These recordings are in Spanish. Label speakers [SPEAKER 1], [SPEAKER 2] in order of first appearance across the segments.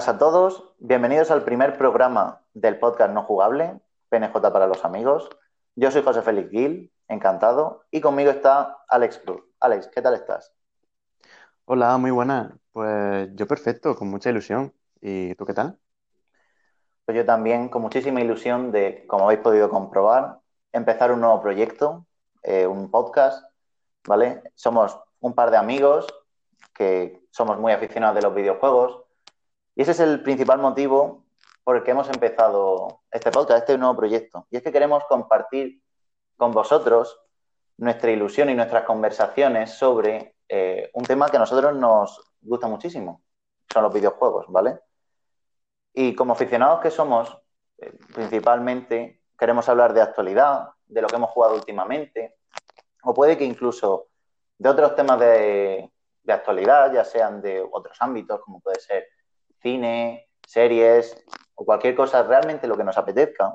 [SPEAKER 1] Buenas a todos, bienvenidos al primer programa del podcast no jugable, PNJ para los amigos. Yo soy José Félix Gil, encantado, y conmigo está Alex Cruz. Alex, ¿qué tal estás?
[SPEAKER 2] Hola, muy buena. Pues yo perfecto, con mucha ilusión. ¿Y tú qué tal?
[SPEAKER 1] Pues yo también, con muchísima ilusión de, como habéis podido comprobar, empezar un nuevo proyecto, eh, un podcast, ¿vale? Somos un par de amigos que somos muy aficionados de los videojuegos y ese es el principal motivo por el que hemos empezado este podcast, este nuevo proyecto. Y es que queremos compartir con vosotros nuestra ilusión y nuestras conversaciones sobre eh, un tema que a nosotros nos gusta muchísimo, son los videojuegos, ¿vale? Y como aficionados que somos, eh, principalmente queremos hablar de actualidad, de lo que hemos jugado últimamente, o puede que incluso de otros temas de, de actualidad, ya sean de otros ámbitos, como puede ser cine, series o cualquier cosa, realmente lo que nos apetezca,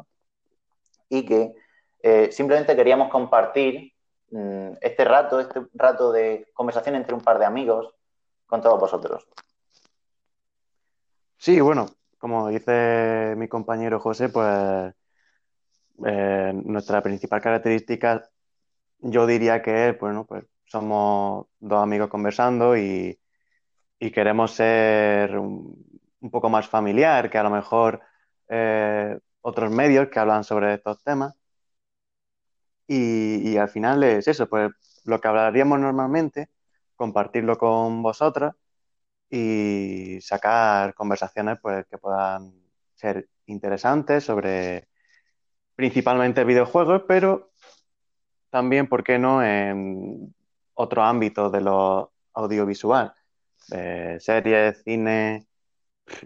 [SPEAKER 1] y que eh, simplemente queríamos compartir mm, este rato, este rato de conversación entre un par de amigos con todos vosotros.
[SPEAKER 2] Sí, bueno, como dice mi compañero José, pues eh, nuestra principal característica yo diría que es, bueno, pues somos dos amigos conversando y, queremos ser poco más familiar que a lo mejor eh, otros medios que hablan sobre estos temas. Y, al final es eso, pues lo que hablaríamos normalmente, compartirlo con vosotros y sacar conversaciones pues, que puedan ser interesantes sobre principalmente videojuegos, pero también, ¿por qué no?, en otro ámbito de lo audiovisual, series, cine,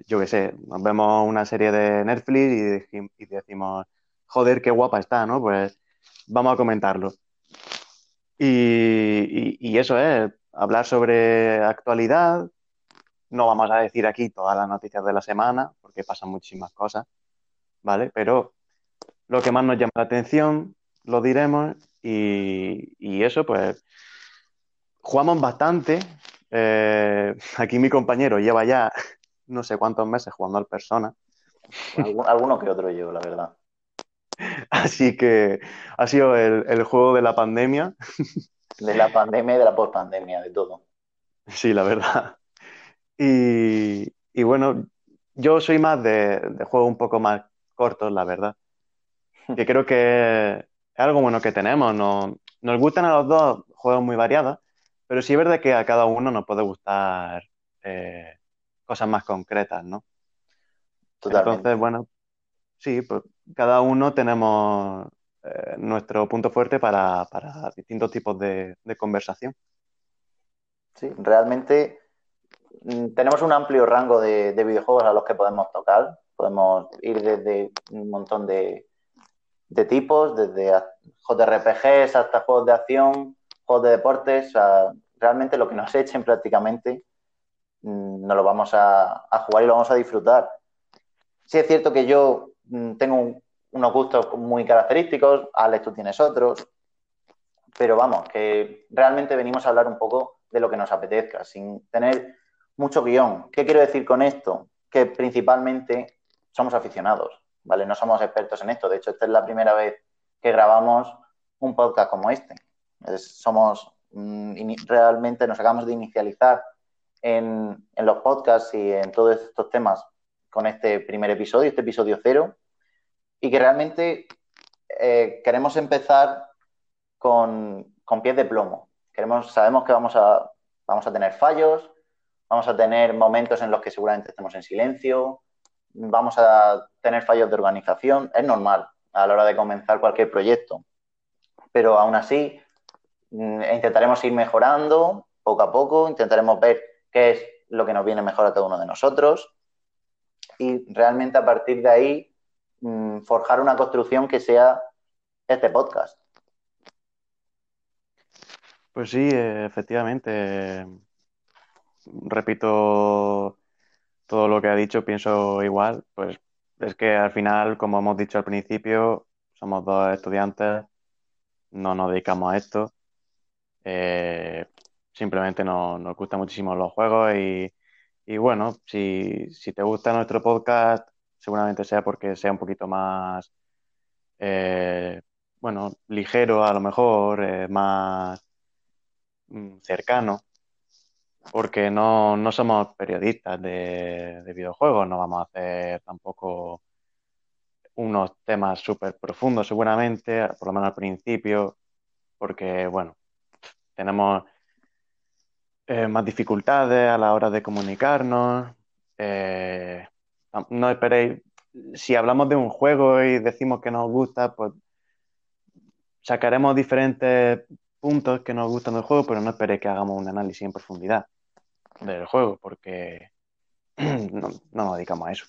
[SPEAKER 2] yo qué sé, nos vemos una serie de Netflix y, decimos, joder, qué guapa está, ¿no? Pues vamos a comentarlo. Y, eso es, hablar sobre actualidad. No vamos a decir aquí todas las noticias de la semana, porque pasan muchísimas cosas, ¿vale? Pero lo que más nos llama la atención lo diremos y eso, pues jugamos bastante. Eh, aquí mi compañero lleva ya no sé cuántos meses jugando al Persona.
[SPEAKER 1] Alguno que otro yo, la verdad.
[SPEAKER 2] Así que ha sido el, juego de la pandemia.
[SPEAKER 1] De la pandemia y de la postpandemia, de todo.
[SPEAKER 2] Sí, la verdad. Y, bueno, yo soy más de, de, juegos un poco más cortos, la verdad. Que creo que es algo bueno que tenemos. Nos, nos gustan a los dos juegos muy variados, pero sí es verdad que a cada uno nos puede gustar eh, cosas más concretas, ¿no? Totalmente. Entonces, bueno, sí, pues cada uno tenemos eh, nuestro punto fuerte para, distintos tipos de, conversación.
[SPEAKER 1] Sí, realmente mm, tenemos un amplio rango de, videojuegos a los que podemos tocar. Podemos ir desde un montón de, de tipos, desde JRPGs hasta juegos de acción, juegos de deportes, realmente lo que nos echen prácticamente nos lo vamos a, jugar y lo vamos a disfrutar. Sí es cierto que yo mm, tengo unos gustos muy característicos, Alex tú tienes otros, pero vamos, que realmente venimos a hablar un poco de lo que nos apetezca, sin tener mucho guion. ¿Qué quiero decir con esto? Que principalmente somos aficionados, ¿vale? No somos expertos en esto. De hecho, esta es la primera vez que grabamos un podcast como este somos mm, realmente nos acabamos de inicializar en, los podcasts y en todos estos temas con este primer episodio, este episodio cero, y que realmente eh, queremos empezar con, con, pies de plomo. Queremos, sabemos que vamos a, vamos a tener fallos, vamos a tener momentos en los que seguramente estemos en silencio, vamos a tener fallos de organización, es normal a la hora de comenzar cualquier proyecto. Pero aún así, Mm, intentaremos ir mejorando poco a poco, intentaremos ver qué es lo que nos viene mejor a cada uno de nosotros y realmente a partir de ahí mm, forjar una construcción que sea este podcast.
[SPEAKER 2] Pues sí, efectivamente. Repito todo lo que ha dicho, pienso igual. Pues es que al final, como hemos dicho al principio, somos dos estudiantes, no nos dedicamos a esto eh, simplemente nos, gustan muchísimo los juegos y, Y bueno, si, si te gusta nuestro podcast, seguramente sea porque sea un poquito más, eh, bueno, ligero a lo mejor, eh, más mm, cercano, porque no, no somos periodistas de, de videojuegos, no vamos a hacer tampoco unos temas súper profundos seguramente, por lo menos al principio, porque bueno, tenemos eh, más dificultades a la hora de comunicarnos. Eh, no esperéis, si hablamos de un juego y decimos que nos gusta, pues sacaremos diferentes puntos que nos gustan del juego, pero no esperéis que hagamos un análisis en profundidad del juego, porque no, no nos dedicamos a eso.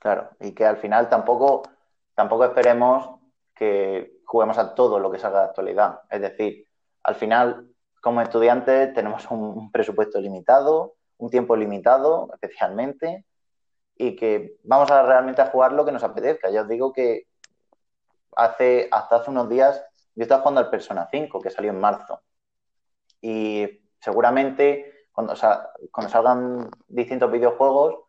[SPEAKER 1] Claro, y que al final tampoco, tampoco esperemos que juguemos a todo lo que salga de actualidad. Es decir, al final, como estudiantes, tenemos un presupuesto limitado, un tiempo limitado, especialmente, y que vamos a realmente a jugar lo que nos apetezca. Ya os digo que hace, hasta hace unos días yo estaba jugando al Persona 5, que salió en marzo. Y seguramente cuando, cuando salgan distintos videojuegos,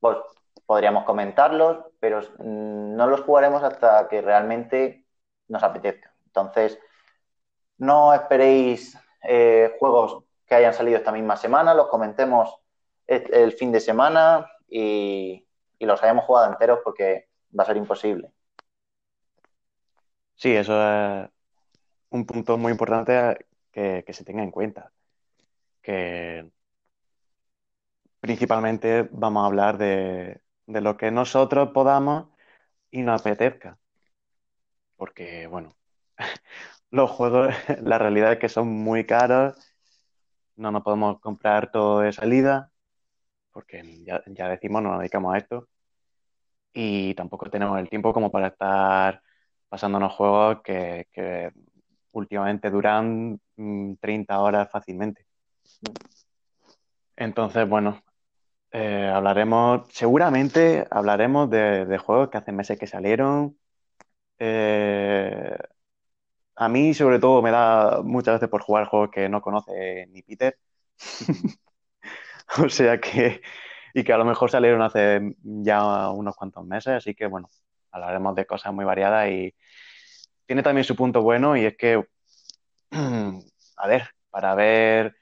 [SPEAKER 1] pues podríamos comentarlos, pero no los jugaremos hasta que realmente nos apetezca. Entonces, no esperéis eh, juegos que hayan salido esta misma semana, los comentemos el, fin de semana y, los hayamos jugado enteros porque va a ser imposible.
[SPEAKER 2] Sí, eso es un punto muy importante que, se tenga en cuenta. Que principalmente vamos a hablar de lo que nosotros podamos y nos apetezca. Porque, bueno, los juegos, la realidad es que son muy caros, no nos podemos comprar todo de salida, porque ya, decimos, no nos dedicamos a esto, y tampoco tenemos el tiempo como para estar pasándonos juegos que, últimamente duran 30 mm, horas fácilmente. Entonces, bueno, eh, hablaremos, seguramente hablaremos de, juegos que hace meses que salieron. Eh, a mí, sobre todo, me da muchas veces por jugar juegos que no conoce ni Peter. o sea que, y que a lo mejor salieron hace ya unos cuantos meses, así que bueno, hablaremos de cosas muy variadas y tiene también su punto bueno y es que, a ver, para ver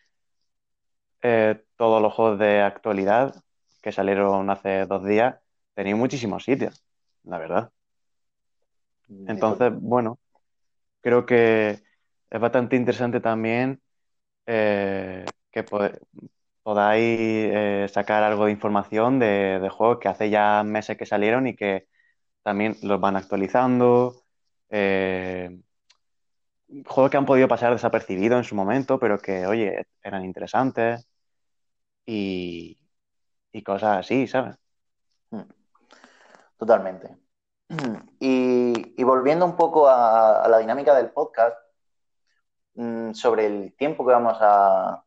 [SPEAKER 2] eh, todos los juegos de actualidad que salieron hace dos días, tenía muchísimos sitios, la verdad. Entonces, bueno, creo que es bastante interesante también eh, que podáis eh, sacar algo de información de, juegos que hace ya meses que salieron y que también los van actualizando. juegos que han podido pasar desapercibidos en su momento, pero que, oye, eran interesantes y, cosas así, ¿sabes?
[SPEAKER 1] Mm. Totalmente. Y, volviendo un poco a, la dinámica del podcast, mm, sobre el tiempo que vamos a,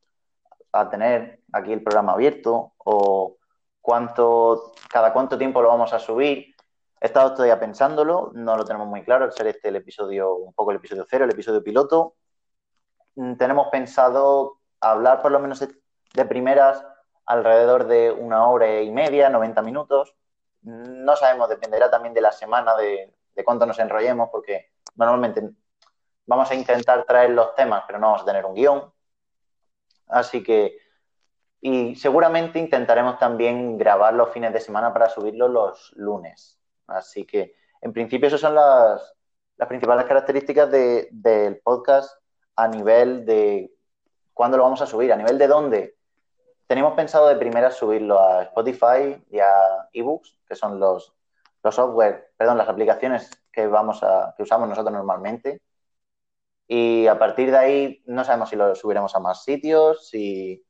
[SPEAKER 1] tener aquí el programa abierto o cuánto, cada cuánto tiempo lo vamos a subir. He estado todavía pensándolo, no lo tenemos muy claro, al ser este el episodio, un poco el episodio cero, el episodio piloto. Mm, tenemos pensado hablar por lo menos de primeras alrededor de una hora y media, 90 minutos. No sabemos, dependerá también de la semana, de, cuánto nos enrollemos, porque normalmente vamos a intentar traer los temas, pero no vamos a tener un guion. Así que, y seguramente intentaremos también grabar los fines de semana para subirlos los lunes. Así que, en principio, esas son las, las principales características del podcast a nivel de cuándo lo vamos a subir, a nivel de dónde. Tenemos pensado de primera subirlo a Spotify y a eBooks, que son los, los software, perdón, las aplicaciones que vamos a, que usamos nosotros normalmente. Y a partir de ahí no sabemos si lo subiremos a más sitios, si,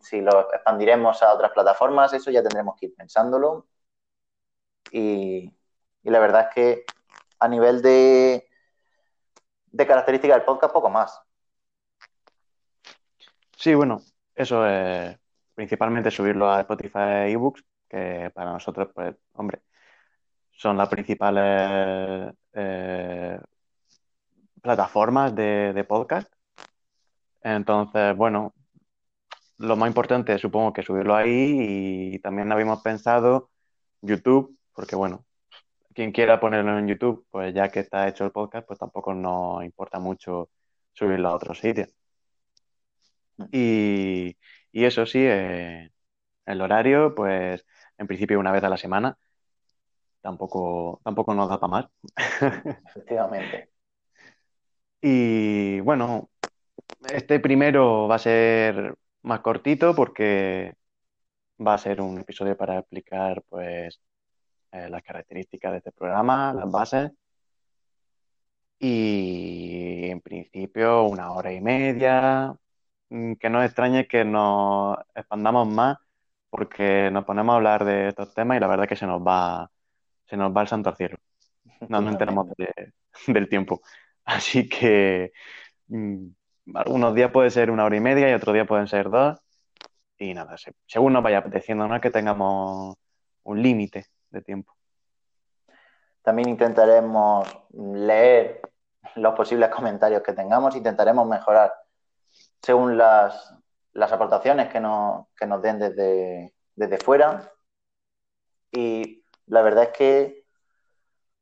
[SPEAKER 1] si lo expandiremos a otras plataformas, eso ya tendremos que ir pensándolo. Y, y la verdad es que a nivel de, de características del podcast, poco más.
[SPEAKER 2] Sí, bueno, eso es principalmente subirlo a Spotify eBooks, que para nosotros, pues, hombre, son las principales eh, plataformas de, podcast. Entonces, bueno, lo más importante supongo que subirlo ahí y también habíamos pensado YouTube, porque bueno, quien quiera ponerlo en YouTube, pues ya que está hecho el podcast, pues tampoco nos importa mucho subirlo a otro sitio. Y, eso sí, eh, el horario, pues en principio una vez a la semana, tampoco, tampoco nos da para más.
[SPEAKER 1] Efectivamente.
[SPEAKER 2] y bueno, este primero va a ser más cortito porque va a ser un episodio para explicar pues eh, las características de este programa, las bases. Y en principio una hora y media. Mm, que no extrañe que nos expandamos más porque nos ponemos a hablar de estos temas y la verdad que se nos va, se nos va el santo al cielo. No nos enteramos del tiempo. Así que mm, algunos días puede ser una hora y media y otros días pueden ser dos. Y nada, según nos vaya apeteciendo, no es que tengamos un límite de tiempo.
[SPEAKER 1] También intentaremos leer los posibles comentarios que tengamos, intentaremos mejorar según las, aportaciones que nos, nos den desde, desde fuera. Y la verdad es que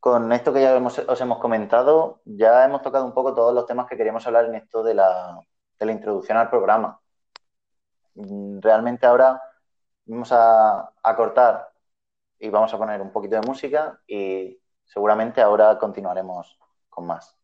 [SPEAKER 1] con esto que ya os hemos comentado, ya hemos tocado un poco todos los temas que queríamos hablar en esto de la, de la introducción al programa. Realmente ahora vamos a, a cortar y vamos a poner un poquito de música y seguramente ahora continuaremos con más.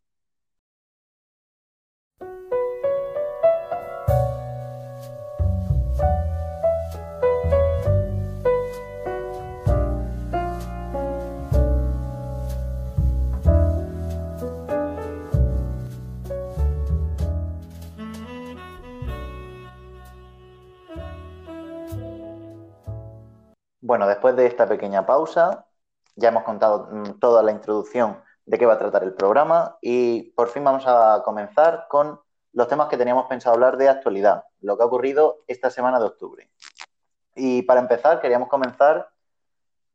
[SPEAKER 1] Bueno, después de esta pequeña pausa, ya hemos contado mm, toda la introducción de qué va a tratar el programa y por fin vamos a comenzar con los temas que teníamos pensado hablar de actualidad, lo que ha ocurrido esta semana de octubre. Y para empezar, queríamos comenzar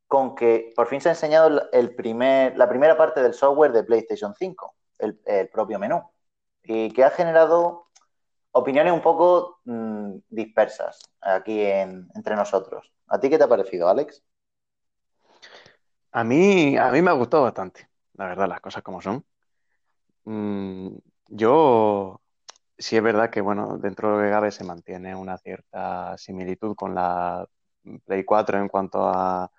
[SPEAKER 1] con que por fin se ha enseñado la primera parte del software de PlayStation 5, el, el propio menú, y que ha generado opiniones un poco mm, dispersas aquí entre nosotros. ¿A ti qué te ha parecido, Alex?
[SPEAKER 2] A mí, a mí me ha gustado bastante, la verdad, las cosas como son. Mm, yo, sí es verdad que, bueno, dentro de Gabe se mantiene una cierta similitud con la Play 4 en cuanto a,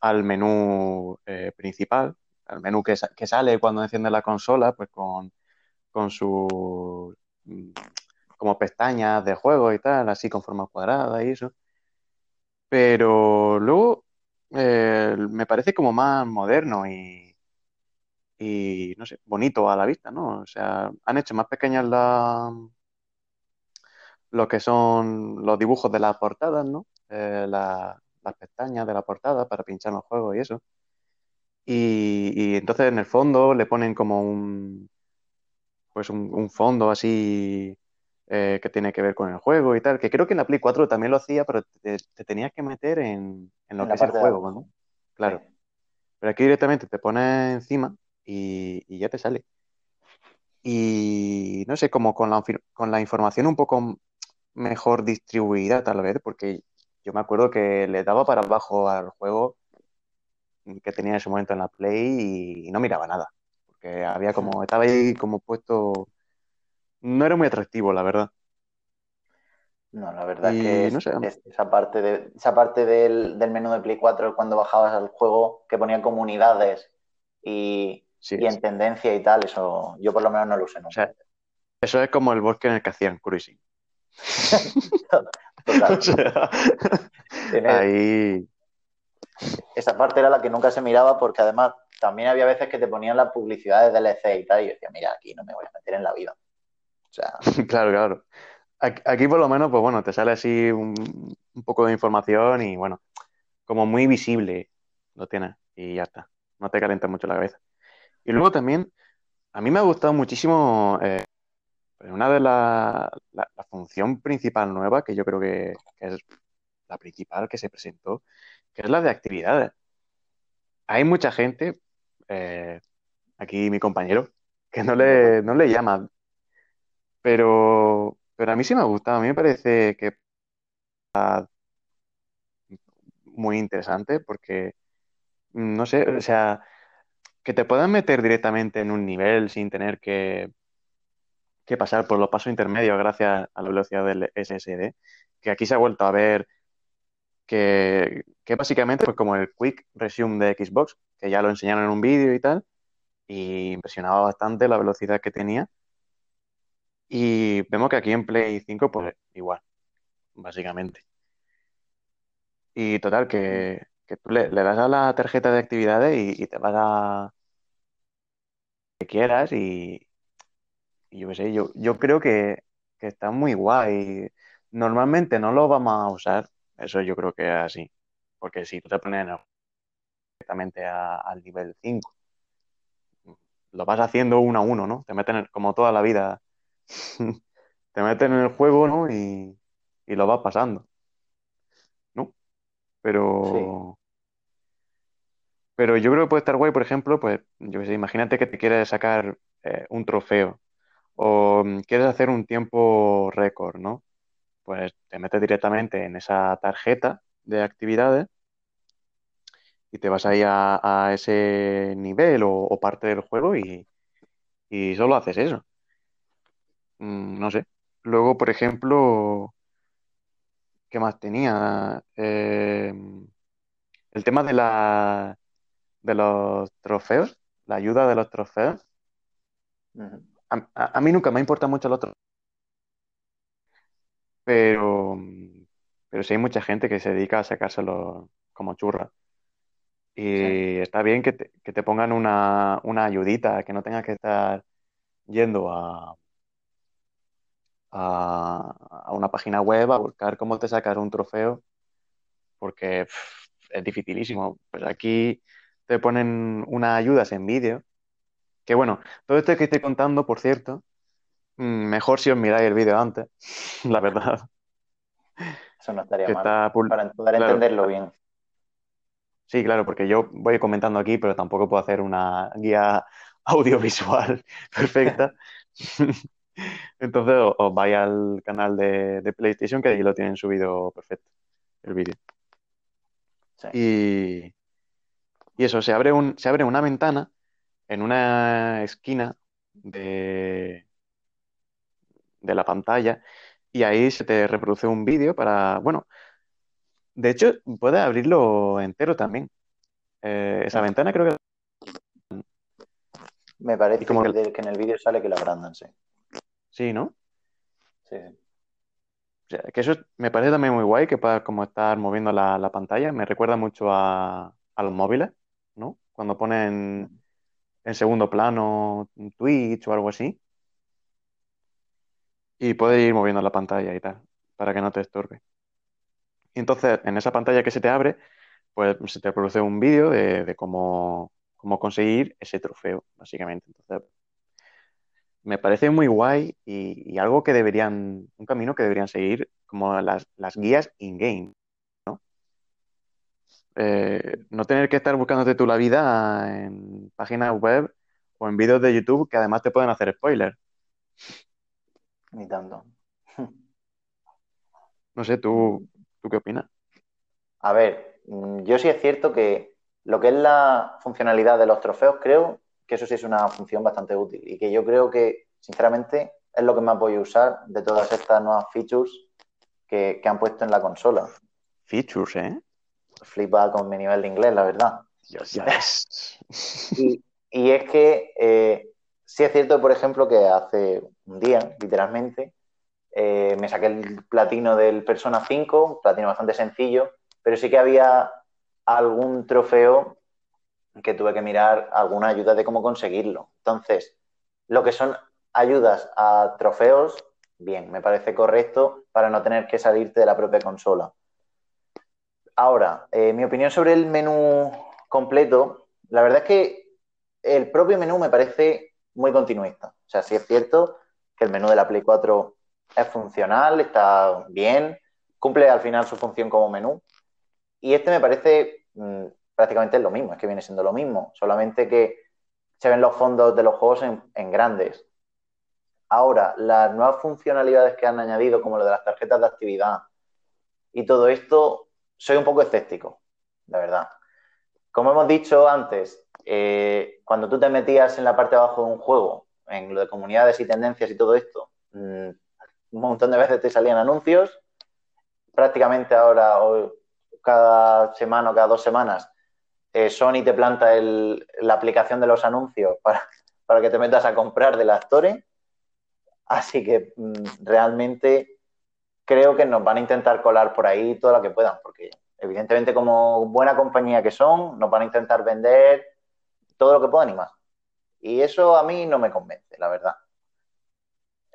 [SPEAKER 2] al menú eh, principal, al menú que, sale cuando enciende la consola, pues con, con su como pestañas de juego y tal, así con forma cuadrada y eso. Pero luego eh, me parece como más moderno y, y, no sé, bonito a la vista, ¿no? O sea, han hecho más pequeñas la, lo que son los dibujos de las portadas, ¿no? Eh, las pestañas de la portada para pinchar los juegos y eso. Y, y, entonces en el fondo le ponen como un, pues un fondo así eh, que tiene que ver con el juego y tal, que creo que en la Play 4 también lo hacía, pero te, tenías que meter en, lo que es el juego, ¿no? Claro. Pero aquí directamente te pones encima y, ya te sale. Y no sé, como con la, con la información un poco mejor distribuida tal vez, porque yo me acuerdo que le daba para abajo al juego que tenía en ese momento en la Play y no miraba nada, porque había como, estaba ahí como puesto no era muy atractivo, la verdad.
[SPEAKER 1] No, la verdad es que esa parte, de, esa parte del, menú de Play 4 cuando bajabas al juego que ponía comunidades y, en tendencia y tal, eso yo por lo menos no lo usé nunca.
[SPEAKER 2] eso es como el bosque en el que hacían cruising. ahí...
[SPEAKER 1] Esa parte era la que nunca se miraba porque además también había veces que te ponían las publicidades del DLC y tal y yo decía, mira, aquí no me voy a meter en la vida.
[SPEAKER 2] claro, claro. Aquí, por lo menos, pues bueno, te sale así un, poco de información y bueno, como muy visible lo tienes y ya está. No te calientas mucho la cabeza. Y luego también, a mí me ha gustado muchísimo eh, una de las la, función principal nueva, que yo creo que, es la principal que se presentó, que es la de actividades. Hay mucha gente, eh, aquí mi compañero, que no le, no le llama pero, pero a mí sí me ha gustado. A mí me parece que muy interesante porque, no sé, o sea, que te puedan meter directamente en un nivel sin tener que, que pasar por los pasos intermedios gracias a la velocidad del SSD, que aquí se ha vuelto a ver que, que básicamente pues como el Quick Resume de Xbox, que ya lo enseñaron en un vídeo y tal, y impresionaba bastante la velocidad que tenía. Y vemos que aquí en Play 5, pues igual, básicamente. Y total, que, que tú le, le das a la tarjeta de actividades y, y te vas a que quieras y, y yo qué sé, yo, yo creo que, que está muy guay. Normalmente no lo vamos a usar, eso yo creo que es así, porque si tú te pones directamente a- al nivel 5 lo vas haciendo uno a uno, ¿no? Te meten en- como toda la vida, te meten en el juego, ¿no? Y, y lo vas pasando, ¿no?
[SPEAKER 1] Sí,
[SPEAKER 2] Pero, pero yo creo que puede estar guay, por ejemplo, pues, yo qué sé, imagínate que te quieres sacar eh, un trofeo o mm, quieres hacer un tiempo récord, ¿no? Pues te metes directamente en esa tarjeta de actividades y te vas ahí a, a ese nivel o, o parte del juego y, y solo haces eso. Mm, no sé. Luego, por ejemplo, ¿qué más tenía? Eh, el tema de la, de los trofeos, la ayuda de los trofeos. A, a- a mí nunca me ha importado mucho los trofeos, pero, pero sí hay mucha gente que se dedica a sacárselo como churra.
[SPEAKER 1] Sí,
[SPEAKER 2] Y está bien que te, que te pongan una, una ayudita, que no tengas que estar yendo a, a, a una página web a buscar cómo te sacas un trofeo, porque pff, es dificilísimo. Pues aquí te ponen unas ayudas en vídeo, que bueno, todo esto que estoy contando, por cierto, mm, mejor si os miráis el vídeo antes, la verdad,
[SPEAKER 1] eso no estaría
[SPEAKER 2] que
[SPEAKER 1] mal,
[SPEAKER 2] está,
[SPEAKER 1] para poder
[SPEAKER 2] claro,
[SPEAKER 1] entenderlo bien.
[SPEAKER 2] sí, claro, porque yo voy comentando aquí, pero tampoco puedo hacer una guía audiovisual perfecta. Entonces os vais al canal de, de PlayStation, que ahí lo tienen subido perfecto, el vídeo.
[SPEAKER 1] Sí,
[SPEAKER 2] Y, y eso, se abre un, se abre una ventana en una esquina de, de la pantalla y ahí se te reproduce un vídeo para, bueno, de hecho, puedes abrirlo entero también. Eh, esa ventana creo que...
[SPEAKER 1] Me parece
[SPEAKER 2] como
[SPEAKER 1] que, en el vídeo sale que lo agrandan, sí.
[SPEAKER 2] Sí, ¿no?
[SPEAKER 1] Sí,
[SPEAKER 2] que eso es- me parece también muy guay, que puedas como estar moviendo la, la pantalla. Me recuerda mucho a, los móviles, ¿no? Cuando ponen en segundo plano un Twitch o algo así y puedes ir moviendo la pantalla y tal, para que no te estorbe. Y entonces, en esa pantalla que se te abre, pues se te produce un vídeo de, de cómo, cómo conseguir ese trofeo, básicamente. Entonces, me parece muy guay y, y algo que deberían, un camino que deberían seguir, como las, las guías in-game, ¿no? Eh, no tener que estar buscándote tú la vida en páginas web o en vídeos de YouTube que además te pueden hacer spoilers.
[SPEAKER 1] Ni tanto.
[SPEAKER 2] No sé, ¿tú, tú qué opinas?
[SPEAKER 1] A ver, mm, yo sí es cierto que lo que es la funcionalidad de los trofeos, creo que eso sí es una función bastante útil y que yo creo que, sinceramente, es lo que más voy a usar de todas estas nuevas features que, que han puesto en la consola.
[SPEAKER 2] Features, ¿eh?
[SPEAKER 1] Flipa con mi nivel de inglés, la verdad.
[SPEAKER 2] Dios,
[SPEAKER 1] y es que eh, sí es cierto, por ejemplo, que hace un día, literalmente, eh, me saqué el platino del Persona 5, un platino bastante sencillo, pero sí que había algún trofeo que tuve que mirar alguna ayuda de cómo conseguirlo. Entonces, lo que son ayudas a trofeos, bien, me parece correcto para no tener que salirte de la propia consola. Ahora, eh, mi opinión sobre el menú completo, la verdad es que el propio menú me parece muy continuista. O sea, sí es cierto que el menú de la Play 4 es funcional, está bien, cumple al final su función como menú. Y este me parece mmm, prácticamente lo mismo, es que viene siendo lo mismo, solamente que se ven los fondos de los juegos en, grandes. Ahora, las nuevas funcionalidades que han añadido, como lo de las tarjetas de actividad, y todo esto, soy un poco escéptico, la verdad. Como hemos dicho antes, eh, cuando tú te metías en la parte de abajo de un juego, en lo de comunidades y tendencias y todo esto, mm, un montón de veces te salían anuncios. Prácticamente ahora, cada semana o cada dos semanas, eh, Sony te planta la aplicación de los anuncios para, para que te metas a comprar del actores. Así que mm, realmente creo que nos van a intentar colar por ahí todo lo que puedan, porque evidentemente como buena compañía que son, nos van a intentar vender todo lo que puedan y más. Y eso a mí no me convence, la verdad.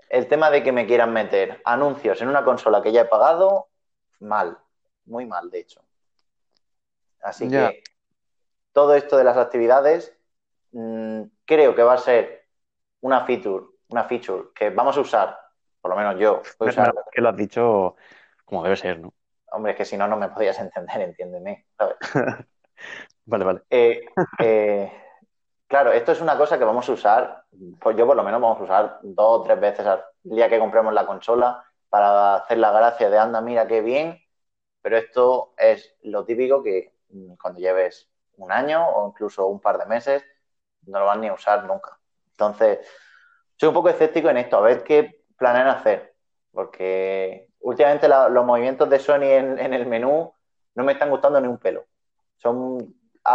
[SPEAKER 1] El tema de que me quieran meter anuncios en una consola que ya he pagado, mal, muy mal, de hecho. Así que todo esto de las actividades mm, creo que va a ser una feature, una feature que vamos a usar, por lo menos yo.
[SPEAKER 2] que lo has dicho como debe ser, ¿no?
[SPEAKER 1] Hombre, es que si no, no me podías entender, entiéndeme.
[SPEAKER 2] vale, vale.
[SPEAKER 1] Eh, eh, claro, esto es una cosa que vamos a usar, pues yo por lo menos vamos a usar dos o tres veces al día que compremos la consola para hacer la gracia de anda, mira qué bien, pero esto es lo típico que mm, cuando lleves un año o incluso un par de meses no lo van ni a usar nunca. Entonces, soy un poco escéptico en esto, a ver qué planean hacer, porque últimamente los movimientos de Sony en, el menú no me están gustando ni un pelo. Son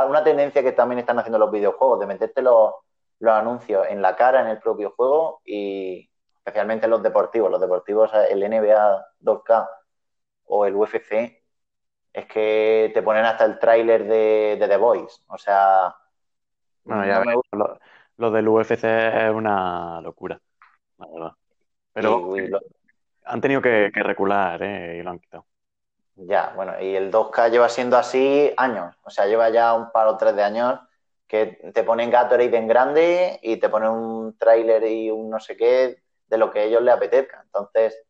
[SPEAKER 1] una tendencia que también están haciendo los videojuegos, de meterte los, anuncios en la cara en el propio juego y especialmente los deportivos. Los deportivos, el NBA 2K o el UFC, es que te ponen hasta el tráiler de, The Voice. O sea...
[SPEAKER 2] Bueno, ya lo, del UFC es una locura, Pero han tenido que, recular ¿eh? y lo han quitado.
[SPEAKER 1] Ya, bueno, y el 2K lleva siendo así años, o sea, lleva ya un par o tres de años que te ponen Gatorade en grande y te ponen un tráiler y un no sé qué de lo que a ellos les apetezca. Entonces,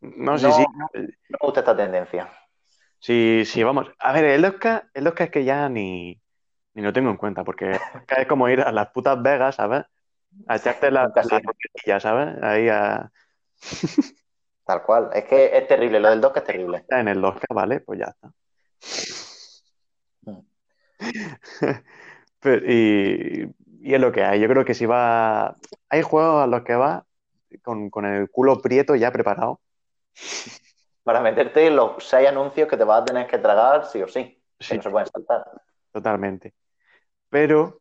[SPEAKER 2] no, sí, sí.
[SPEAKER 1] No, me gusta esta tendencia.
[SPEAKER 2] Sí, sí, vamos. A ver, el 2K, el 2K es que ya ni, ni lo tengo en cuenta, porque es como ir a las putas Vegas, ¿sabes? A echarte la, la ¿sabes? Ahí a,
[SPEAKER 1] Tal cual. Es que es terrible, lo del 2 es terrible.
[SPEAKER 2] En el 2 vale, pues ya está. Mm. y, es lo que hay. Yo creo que si va. Hay juegos a los que va con, el culo prieto ya preparado.
[SPEAKER 1] Para meterte los seis anuncios que te vas a tener que tragar sí o sí. Que no se pueden saltar.
[SPEAKER 2] Totalmente. Pero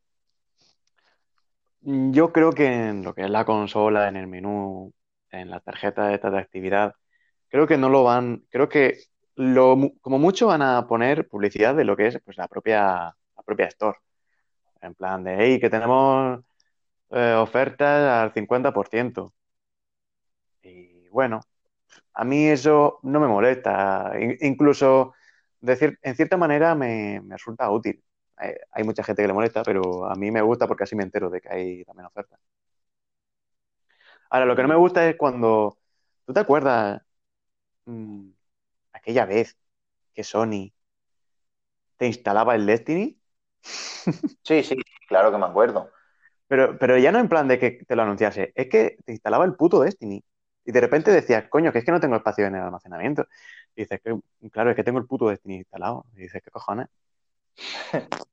[SPEAKER 2] yo creo que en lo que es la consola, en el menú, en la tarjeta de esta de actividad, creo que no lo van, creo que lo, como mucho van a poner publicidad de lo que es pues, la, propia, la propia store. En plan de, hey, que tenemos eh, ofertas al 50%. Y bueno, a mí eso no me molesta. incluso, en cierta manera, me, resulta útil. Hay, hay, mucha gente que le molesta, pero a mí me gusta porque así me entero de que hay también ofertas. Ahora, lo que no me gusta es cuando. ¿Tú te acuerdas mm, aquella vez que Sony te instalaba el Destiny?
[SPEAKER 1] Sí, sí, claro que me acuerdo.
[SPEAKER 2] Pero, pero ya no en plan de que te lo anunciase, es que te instalaba el puto Destiny. Y de repente decías, coño, que es que no tengo espacio en el almacenamiento. Y dices, claro, es que tengo el puto Destiny instalado. Y dices, ¿qué cojones?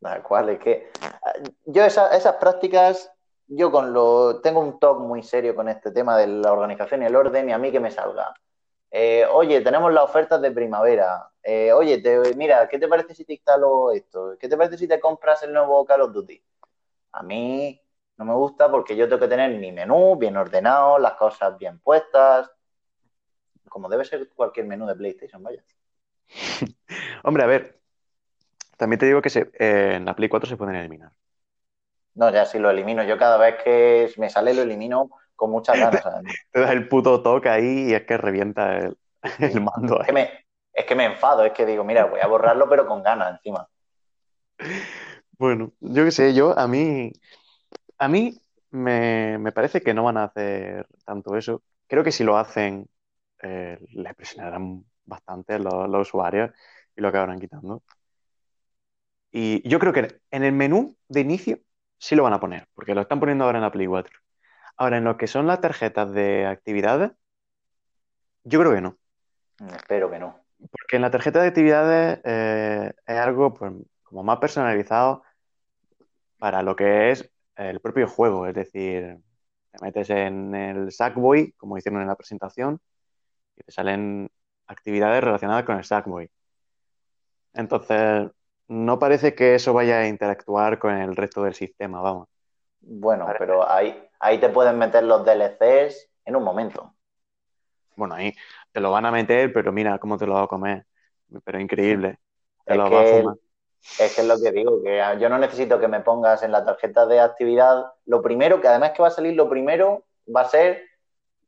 [SPEAKER 1] Tal cual, es que ah, yo esas prácticas yo con lo tengo un talk muy serio con este tema de la organización y el orden y a mí que me salga. Eh, oye, tenemos las ofertas de primavera. Eh, oye, mira, ¿qué te parece si te instalo esto? ¿Qué te parece si te compras el nuevo Call of Duty? A mí no me gusta porque yo tengo que tener mi menú bien ordenado, las cosas bien puestas, como debe ser cualquier menú de PlayStation, vaya.
[SPEAKER 2] Hombre, a ver, también te digo que se, eh, en la Play 4 se pueden eliminar.
[SPEAKER 1] No, ya sí lo elimino. Yo cada vez que me sale lo elimino con muchas ganas.
[SPEAKER 2] Te das el puto toque ahí y es que revienta el, mando.
[SPEAKER 1] Es que, me, es que me enfado, es que digo, mira, voy a borrarlo pero con ganas encima.
[SPEAKER 2] Bueno, yo qué sé, yo a mí, a mí me, parece que no van a hacer tanto eso. Creo que si lo hacen, eh, les presionarán bastante los, los usuarios y lo acabarán quitando. Y yo creo que en el menú de inicio sí lo van a poner, porque lo están poniendo ahora en la Play 4. Ahora, en lo que son las tarjetas de actividades, yo creo que no.
[SPEAKER 1] Espero que no.
[SPEAKER 2] Porque en la tarjeta de actividades eh, es algo pues, como más personalizado para lo que es el propio juego. Es decir, te metes en el Sackboy, como hicieron en la presentación, y te salen actividades relacionadas con el Sackboy. Entonces, no parece que eso vaya a interactuar con el resto del sistema, vamos.
[SPEAKER 1] Bueno, pero ahí, ahí te pueden meter los DLCs en un momento.
[SPEAKER 2] Bueno, ahí te lo van a meter, pero mira cómo te lo va a comer. Pero increíble. Te
[SPEAKER 1] Es
[SPEAKER 2] lo va a fumar.
[SPEAKER 1] Es que es lo que digo, que yo no necesito que me pongas en la tarjeta de actividad lo primero, que además que va a salir lo primero, va a ser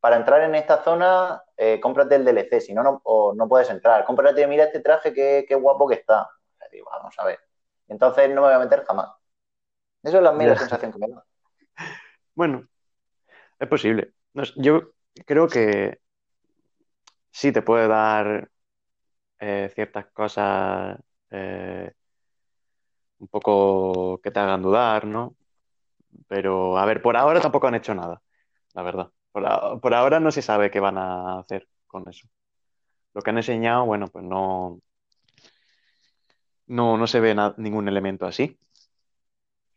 [SPEAKER 1] para entrar en esta zona, eh, cómprate el DLC, si no, no, o no puedes entrar. Cómprate, mira este traje, qué, qué guapo que está. Digo, vamos a ver. Entonces no me voy a meter jamás. Eso es la mera sensación que me da.
[SPEAKER 2] Bueno, es posible. Yo creo que sí te puede dar eh, ciertas cosas eh, un poco que te hagan dudar, ¿no? Pero, a ver, por ahora tampoco han hecho nada, la verdad. Por, a- por ahora no se sabe qué van a hacer con eso. Lo que han enseñado, bueno, pues no, no, no se ve ningún elemento así.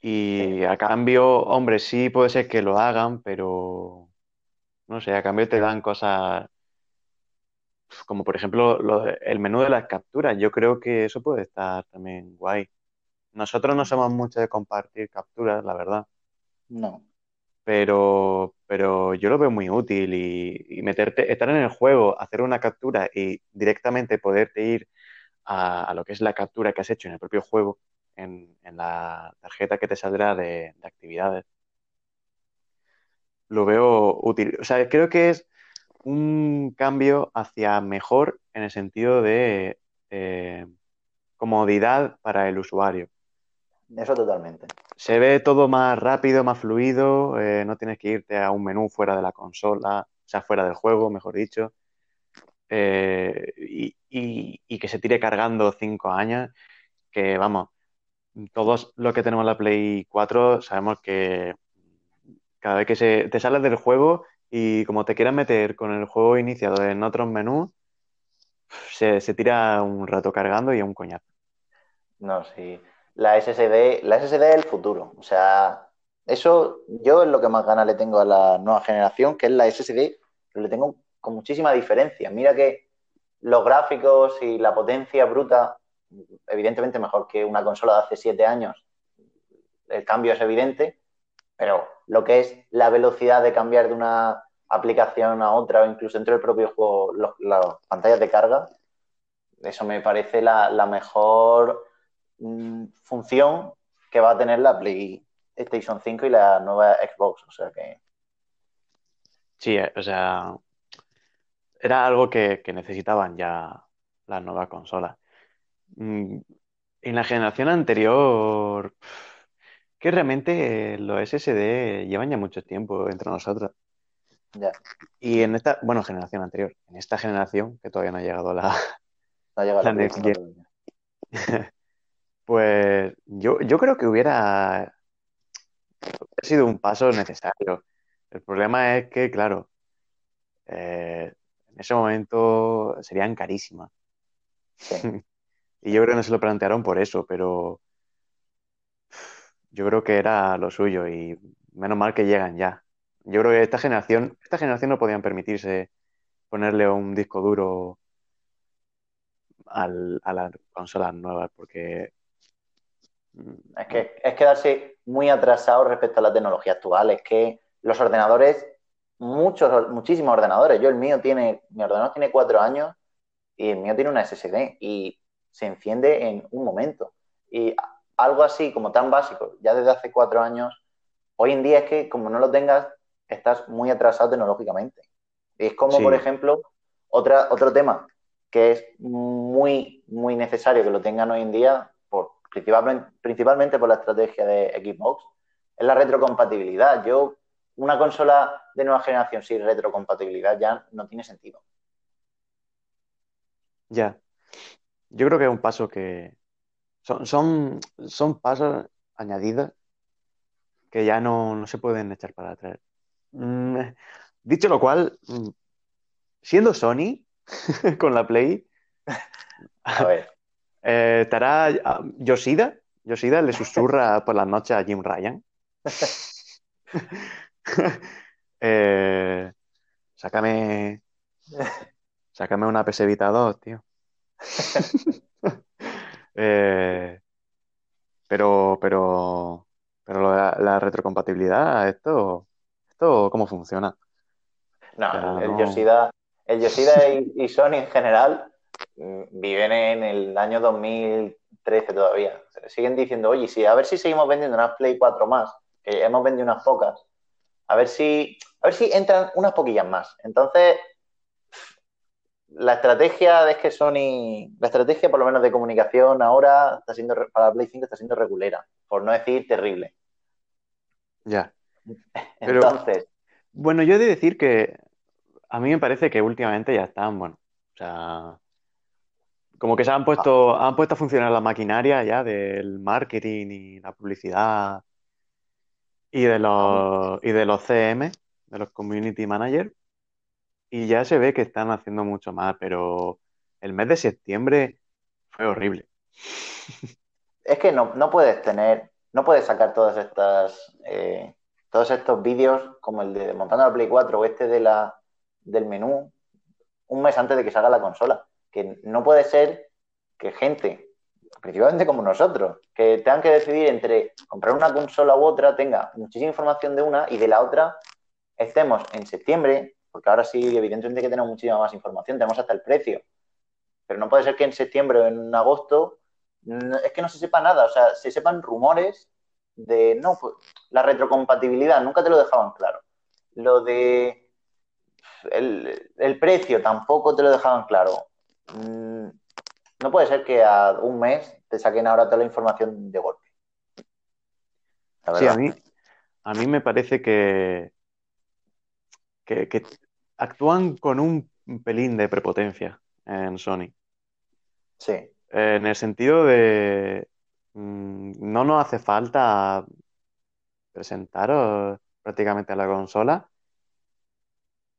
[SPEAKER 1] Sí.
[SPEAKER 2] Y a cambio, hombre, sí puede ser que lo hagan, pero no sé, a cambio te dan cosas como por ejemplo lo el menú de las capturas. Yo creo que eso puede estar también guay. Nosotros no somos mucho de compartir capturas, la verdad,
[SPEAKER 1] No.
[SPEAKER 2] pero, pero yo lo veo muy útil y, y meterte, estar en el juego, hacer una captura y directamente poderte ir a, a lo que es la captura que has hecho en el propio juego, en, en la tarjeta que te saldrá de, de actividades. Lo veo útil. O sea, creo que es un cambio hacia mejor en el sentido de eh, comodidad para el usuario.
[SPEAKER 1] Eso totalmente.
[SPEAKER 2] Se ve todo más rápido, más fluido, eh, no tienes que irte a un menú fuera de la consola, o sea, fuera del juego, mejor dicho, eh, y, y- y que se tire cargando cinco años, que vamos, todos los que tenemos la Play 4 sabemos que cada vez que se, te sales del juego y como te quieras meter con el juego iniciado en otros menús, se, se tira un rato cargando y un coñazo.
[SPEAKER 1] No, sí. La SSD, la SSD es el futuro. O sea, eso yo es lo que más ganas le tengo a la nueva generación, que es la SSD, pero le tengo con muchísima diferencia. Mira que los gráficos y la potencia bruta, evidentemente mejor que una consola de hace siete años, el cambio es evidente, pero lo que es la velocidad de cambiar de una aplicación a otra o incluso dentro del propio juego, las pantallas de carga, eso me parece la, la mejor función que va a tener la PlayStation 5 y la nueva Xbox. O sea que
[SPEAKER 2] Sí, eh, o sea, era algo que, que necesitaban ya las nuevas consolas. Mm, En la generación anterior, que realmente los SSD llevan ya mucho tiempo entre nosotros.
[SPEAKER 1] ya,
[SPEAKER 2] Y en esta, bueno, generación anterior, en esta generación, que todavía no ha llegado la,
[SPEAKER 1] no llega
[SPEAKER 2] la
[SPEAKER 1] la.
[SPEAKER 2] Gen, pues yo, yo creo que hubiera sido un paso necesario. El problema es que, claro, eh, en ese momento serían carísimas.
[SPEAKER 1] Sí.
[SPEAKER 2] Y yo creo que no se lo plantearon por eso, pero yo creo que era lo suyo y menos mal que llegan ya. Yo creo que esta generación, esta generación no podían permitirse ponerle un disco duro al- a las consolas nuevas porque
[SPEAKER 1] Es que es quedarse muy atrasado respecto a la tecnología actual. Es que los ordenadores, muchos, muchísimos ordenadores, yo el mío tiene, mi ordenador tiene cuatro años y el mío tiene una SSD y se enciende en un momento. Y algo así como tan básico, ya desde hace cuatro años, hoy en día es que como no lo tengas, estás muy atrasado tecnológicamente. Es como,
[SPEAKER 2] Sí.
[SPEAKER 1] por ejemplo, otra, otro tema que es muy, muy necesario que lo tengan hoy en día, principalmente, principalmente por la estrategia de Xbox, es la retrocompatibilidad. Yo, una consola de nueva generación sin retrocompatibilidad ya no tiene sentido.
[SPEAKER 2] ya. Yo creo que es un paso que son, son, son pasos añadidos que ya no, no se pueden echar para atrás. Mm, dicho lo cual, mm, siendo Sony, con la Play.
[SPEAKER 1] A ver.
[SPEAKER 2] Eh, estará ah, Yoshida. Yoshida le susurra por las noches a Jim Ryan. Eh, sácame. Sácame una PS Vita 2, tío. Eh, pero, pero, pero la, la retrocompatibilidad, esto, esto, ¿cómo funciona?
[SPEAKER 1] No, el
[SPEAKER 2] no.
[SPEAKER 1] Yoshida, el Yoshida y, y Sony en general viven en el año 2013 todavía. Siguen diciendo, oye, sí, a ver si seguimos vendiendo unas Play 4 más, que hemos vendido unas pocas, a ver si, a ver si entran unas poquillas más. Entonces, la estrategia es que Sony, la estrategia por lo menos de comunicación ahora está siendo, para la Play 5 está siendo regulera, por no decir terrible.
[SPEAKER 2] Ya. Pero-
[SPEAKER 1] Entonces,
[SPEAKER 2] Bueno, yo he de decir que a mí me parece que últimamente ya están, bueno, o sea, como que se han puesto, han puesto a funcionar la maquinaria ya del marketing y la publicidad y de los, y de los CM, de los Community Manager, y ya se ve que están haciendo mucho más, pero el mes de septiembre fue horrible.
[SPEAKER 1] es que no, no puedes tener, no puedes sacar todas estas, eh, todos estos vídeos como el de montando la Play 4 o este de la, del menú un mes antes de que salga la consola. Que no puede ser que gente, principalmente como nosotros, que tengan que decidir entre comprar una consola u otra, tenga muchísima información de una y de la otra estemos en septiembre, porque ahora sí, evidentemente que tenemos muchísima más información, tenemos hasta el precio. Pero no puede ser que en septiembre o en agosto es que no se sepa nada, o sea, se sepan rumores de, no, pues la retrocompatibilidad, nunca te lo dejaban claro. Lo de el, el precio tampoco te lo dejaban claro. Mm, No puede ser que a un mes te saquen ahora toda la información de golpe. La
[SPEAKER 2] Sí, a mí, a mí me parece que, que, que actúan con un pelín de prepotencia en Sony.
[SPEAKER 1] Sí,
[SPEAKER 2] En el sentido de mm, no nos hace falta presentaros prácticamente la consola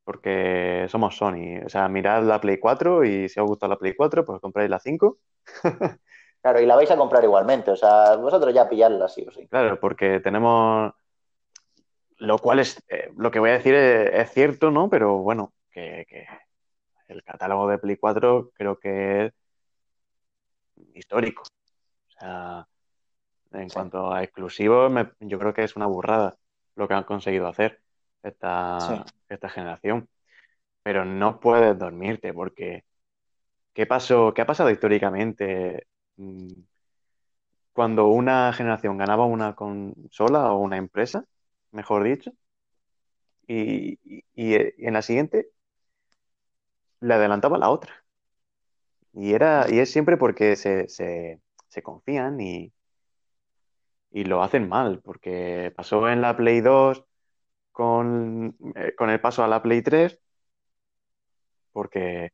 [SPEAKER 2] porque somos Sony. O sea, mirad la Play 4 y si os gusta la Play 4, pues compráis la 5.
[SPEAKER 1] claro, y la vais a comprar igualmente, o sea, vosotros ya pillarla sí o sí.
[SPEAKER 2] Claro, porque tenemos, lo cual es, eh, lo que voy a decir es, es cierto, ¿no? Pero bueno, que, que el catálogo de Play 4 creo que es histórico. O sea, en
[SPEAKER 1] Sí.
[SPEAKER 2] cuanto a exclusivos, me- yo creo que es una burrada lo que han conseguido hacer esta,
[SPEAKER 1] Sí.
[SPEAKER 2] esta generación. Pero no puedes dormirte porque ¿qué pasó, qué ha pasado históricamente? Mm, Cuando una generación ganaba una consola o una empresa, mejor dicho, y, y- y en la siguiente le adelantaba la otra. Y era, y es siempre porque se, se- se confían y, y lo hacen mal, porque pasó en la Play 2 con, eh, con el paso a la Play 3, porque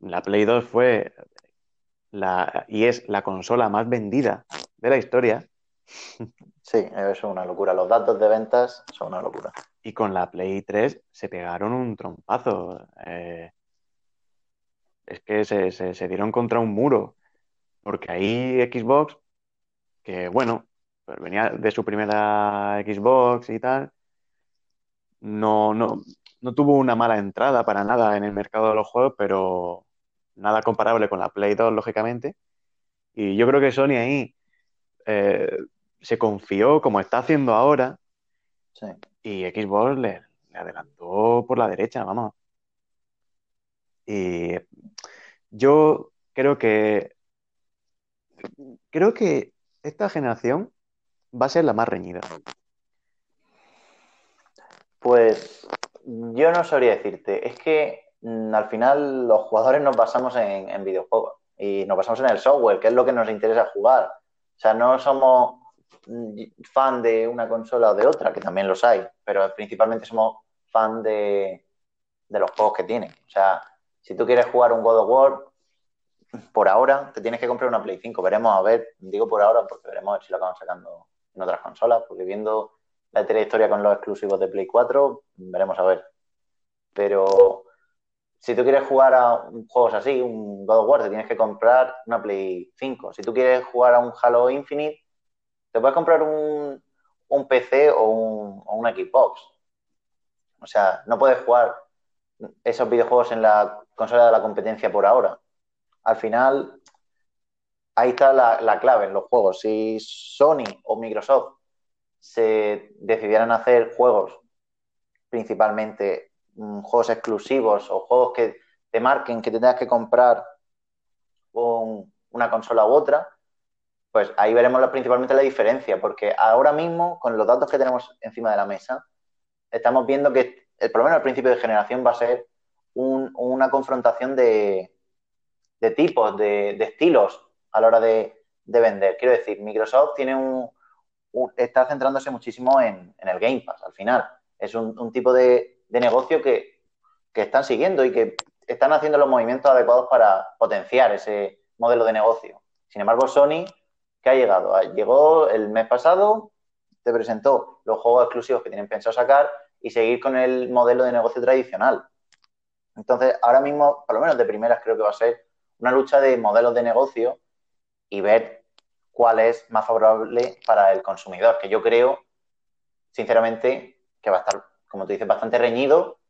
[SPEAKER 2] la Play 2 fue la, y es la consola más vendida de la historia,
[SPEAKER 1] Sí, es una locura. Los datos de ventas son una locura.
[SPEAKER 2] y con la Play 3 se pegaron un trompazo. Eh, es que se, se- se dieron contra un muro, porque ahí Xbox, que bueno, pues venía de su primera Xbox y tal, no, no, no tuvo una mala entrada para nada en el mercado de los juegos, pero nada comparable con la Play 2, lógicamente. Y yo creo que Sony ahí eh, se confió, como está haciendo ahora,
[SPEAKER 1] Sí.
[SPEAKER 2] y Xbox le, le adelantó por la derecha, vamos. Y yo creo que creo que esta generación va a ser la más reñida.
[SPEAKER 1] Pues yo no sabría decirte. Es que mm, al final los jugadores nos basamos en, videojuegos y nos basamos en el software, que es lo que nos interesa jugar. O sea, no somos mm, fan de una consola o de otra, que también los hay, pero principalmente somos fan de, de los juegos que tienen. O sea, si tú quieres jugar un God of War, por ahora te tienes que comprar una Play 5. Veremos a ver, digo por ahora porque veremos si lo acaban sacando en otras consolas, porque viendo la trayectoria con los exclusivos de Play 4, veremos a ver. Pero si tú quieres jugar a juegos así, un God of War, te tienes que comprar una Play 5. Si tú quieres jugar a un Halo Infinite, te puedes comprar un, PC o un, o una Xbox. O sea, no puedes jugar esos videojuegos en la consola de la competencia por ahora. Al final, ahí está la, clave en los juegos. Si Sony o Microsoft se decidieran hacer juegos, principalmente mm, juegos exclusivos o juegos que te marquen que te tengas que comprar con una consola u otra, pues ahí veremos principalmente la diferencia, porque ahora mismo, con los datos que tenemos encima de la mesa, estamos viendo que, el, por lo al principio de generación, va a ser una confrontación de, tipos, de, estilos a la hora de, vender. Quiero decir, Microsoft tiene un, está centrándose muchísimo en, el Game Pass, al final. Es un, tipo de, negocio que, que están siguiendo y que están haciendo los movimientos adecuados para potenciar ese modelo de negocio. Sin embargo, Sony, ¿qué ha llegado? Ah, llegó el mes pasado, te presentó los juegos exclusivos que tienen pensado sacar y seguir con el modelo de negocio tradicional. Entonces, ahora mismo, por lo menos de primeras, creo que va a ser una lucha de modelos de negocio y ver cuál es más favorable para el consumidor, que yo creo, sinceramente, que va a estar, como tú dices, bastante reñido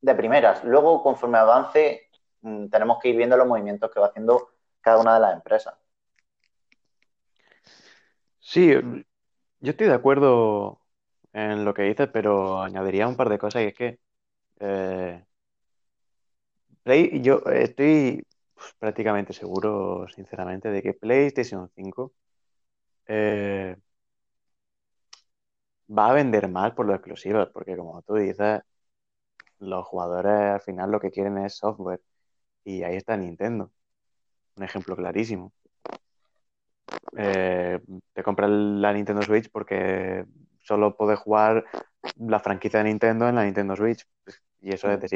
[SPEAKER 1] de primeras. Luego, conforme avance, mm, tenemos que ir viendo los movimientos que va haciendo cada una de las empresas.
[SPEAKER 2] Sí, yo estoy de acuerdo en lo que dices, pero añadiría un par de cosas y es que eh, yo estoy pues, prácticamente seguro, sinceramente, de que PlayStation 5 eh, va a vender mal por los exclusivos, porque como tú dices, los jugadores al final lo que quieren es software. Y ahí está Nintendo. Un ejemplo clarísimo. Eh, te compras la Nintendo Switch porque solo puedes jugar la franquicia de Nintendo en la Nintendo Switch. Y eso es de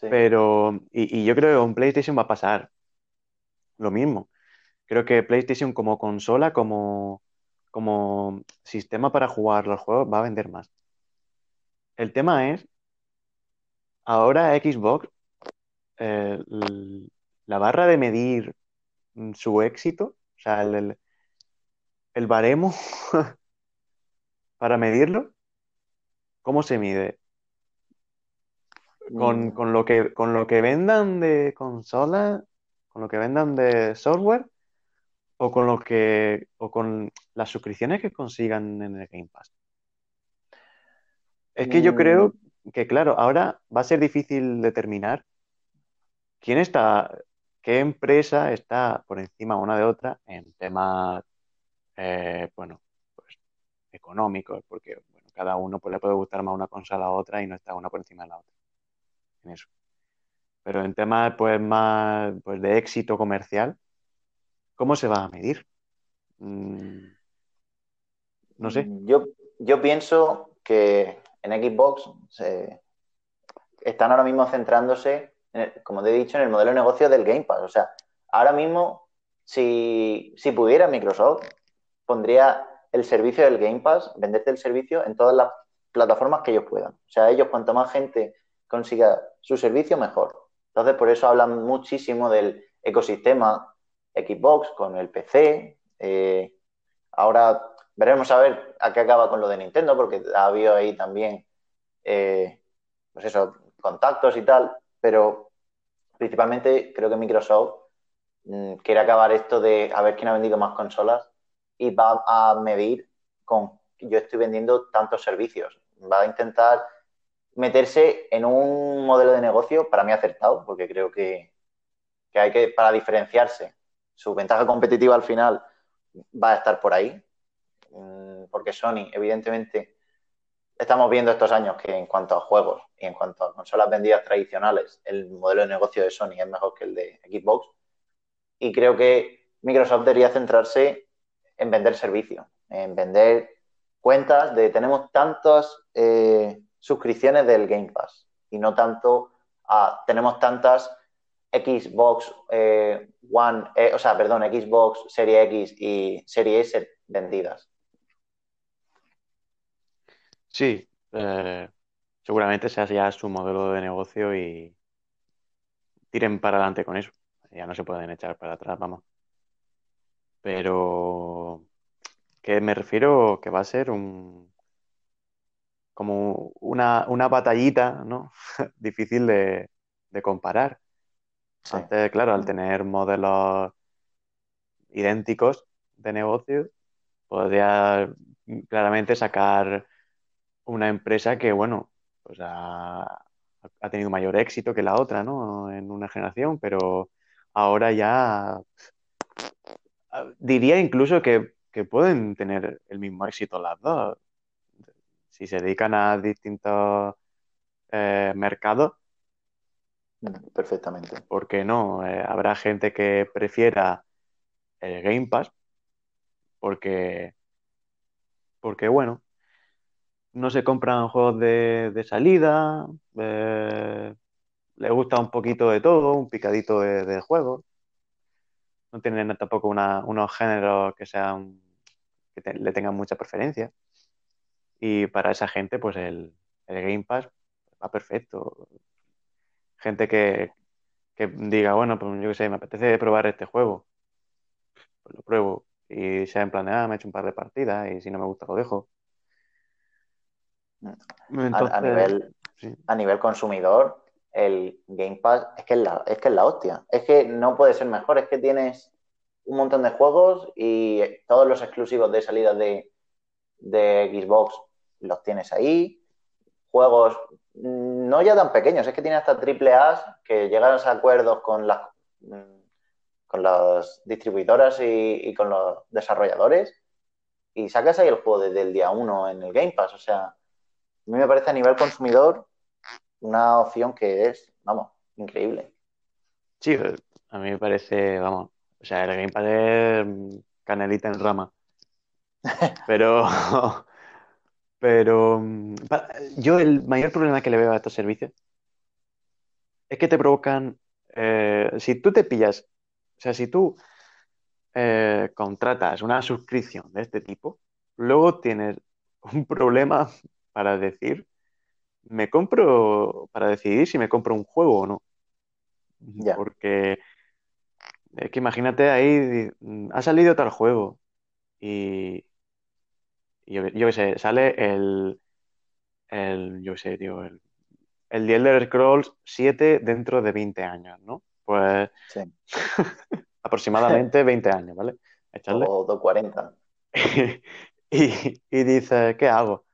[SPEAKER 2] Pero, y, yo creo que con PlayStation va a pasar lo mismo. Creo que PlayStation como consola, como, como sistema para jugar los juegos, va a vender más. El tema es, ahora Xbox, eh, la barra de medir su éxito, o sea, el, el baremo para medirlo, ¿cómo se mide? Con, mm. con, lo que, con lo que vendan de consola, con lo que vendan de software, o con lo que, o con las suscripciones que consigan en el Game Pass. Es que yo creo mm. que, claro, ahora va a ser difícil determinar quién está, qué empresa está por encima una de otra en temas, eh, bueno, pues económicos, porque bueno, cada uno pues, le puede gustar más una consola a otra y no está una por encima de la otra eso. Pero en temas pues, más pues, de éxito comercial, ¿cómo se va a medir? Mm, no sé.
[SPEAKER 1] Yo, yo pienso que en Xbox están ahora mismo centrándose, como te he dicho, en el modelo de negocio del Game Pass. O sea, ahora mismo, si, si pudiera Microsoft, pondría el servicio del Game Pass, venderte el servicio en todas las plataformas que ellos puedan. O sea, ellos, cuanto más gente consiga su servicio, mejor. Entonces, por eso hablan muchísimo del ecosistema Xbox con el PC. Eh, ahora veremos a ver a qué acaba con lo de Nintendo, porque ha habido ahí también, eh, pues eso, contactos y tal, pero principalmente creo que Microsoft mm, quiere acabar esto de a ver quién ha vendido más consolas y va a medir con yo estoy vendiendo tantos servicios. Va a intentar meterse en un modelo de negocio para mí acertado, porque creo que, hay que, para diferenciarse, su ventaja competitiva al final va a estar por ahí, mm, porque Sony, evidentemente, estamos viendo estos años que en cuanto a juegos y en cuanto a consolas vendidas tradicionales, el modelo de negocio de Sony es mejor que el de Xbox. Y creo que Microsoft debería centrarse en vender servicios, en vender cuentas de tenemos tantos eh, suscripciones del Game Pass y no tanto a, tenemos tantas Xbox eh, One, eh, o sea, perdón, Xbox Serie X y Serie S vendidas.
[SPEAKER 2] Sí, eh, seguramente sea ya su modelo de negocio y tiren para adelante con eso. Ya no se pueden echar para atrás, vamos. Pero que me refiero que va a ser un como una, una batallita, ¿no? Difícil de, de comparar.
[SPEAKER 1] Sí.
[SPEAKER 2] Antes, claro, al tener modelos idénticos de negocio, podría claramente sacar una empresa que, bueno, pues ha, ha tenido mayor éxito que la otra, ¿no? En una generación, pero ahora ya diría incluso que, que pueden tener el mismo éxito las dos. Si se dedican a distintos eh, mercados,
[SPEAKER 1] Mm, Perfectamente.
[SPEAKER 2] ¿por qué no? Eh, habrá gente que prefiera el Game Pass porque, porque bueno, no se compran juegos de, de salida, eh, le gusta un poquito de todo, un picadito de, de juegos. No tienen tampoco una- unos géneros que sean que te- le tengan mucha preferencia. Y para esa gente, pues el, el Game Pass va perfecto. Gente que, que diga, bueno, pues yo qué sé, me apetece probar este juego, pues lo pruebo. Y sea en plan de, ah, me he hecho un par de partidas y si no me gusta lo dejo.
[SPEAKER 1] A, nivel,
[SPEAKER 2] sí.
[SPEAKER 1] a nivel consumidor, el Game Pass es que es, la, es que es la hostia. Es que no puede ser mejor. Es que tienes un montón de juegos y todos los exclusivos de salida de, de Xbox los tienes ahí. Juegos mm, no ya tan pequeños, es que tiene hasta triple A que llegan a acuerdos con las, mm, con las distribuidoras y, y con los desarrolladores y sacas ahí el juego desde el día uno en el Game Pass. O sea, a mí me parece a nivel consumidor una opción que es, vamos, increíble.
[SPEAKER 2] Sí, eh, a mí me parece, vamos, o sea, el Game Pass es mm, canelita en rama. Pero, pero mm, yo el mayor problema que le veo a estos servicios es que te provocan, eh, si tú te pillas, o sea, si tú eh, contratas una suscripción de este tipo, luego tienes un problema para decir, me compro, para decidir si me compro un juego o no.
[SPEAKER 1] Ya.
[SPEAKER 2] Porque es que imagínate ahí, mm, ha salido tal juego y yo, yo qué sé, sale el, el, yo qué sé, tío, el, el The Elder Scrolls 7 dentro de 20 años, ¿no? Pues
[SPEAKER 1] Sí.
[SPEAKER 2] aproximadamente 20 años, ¿vale? Echarle.
[SPEAKER 1] O 240.
[SPEAKER 2] Y, y dices, ¿qué hago?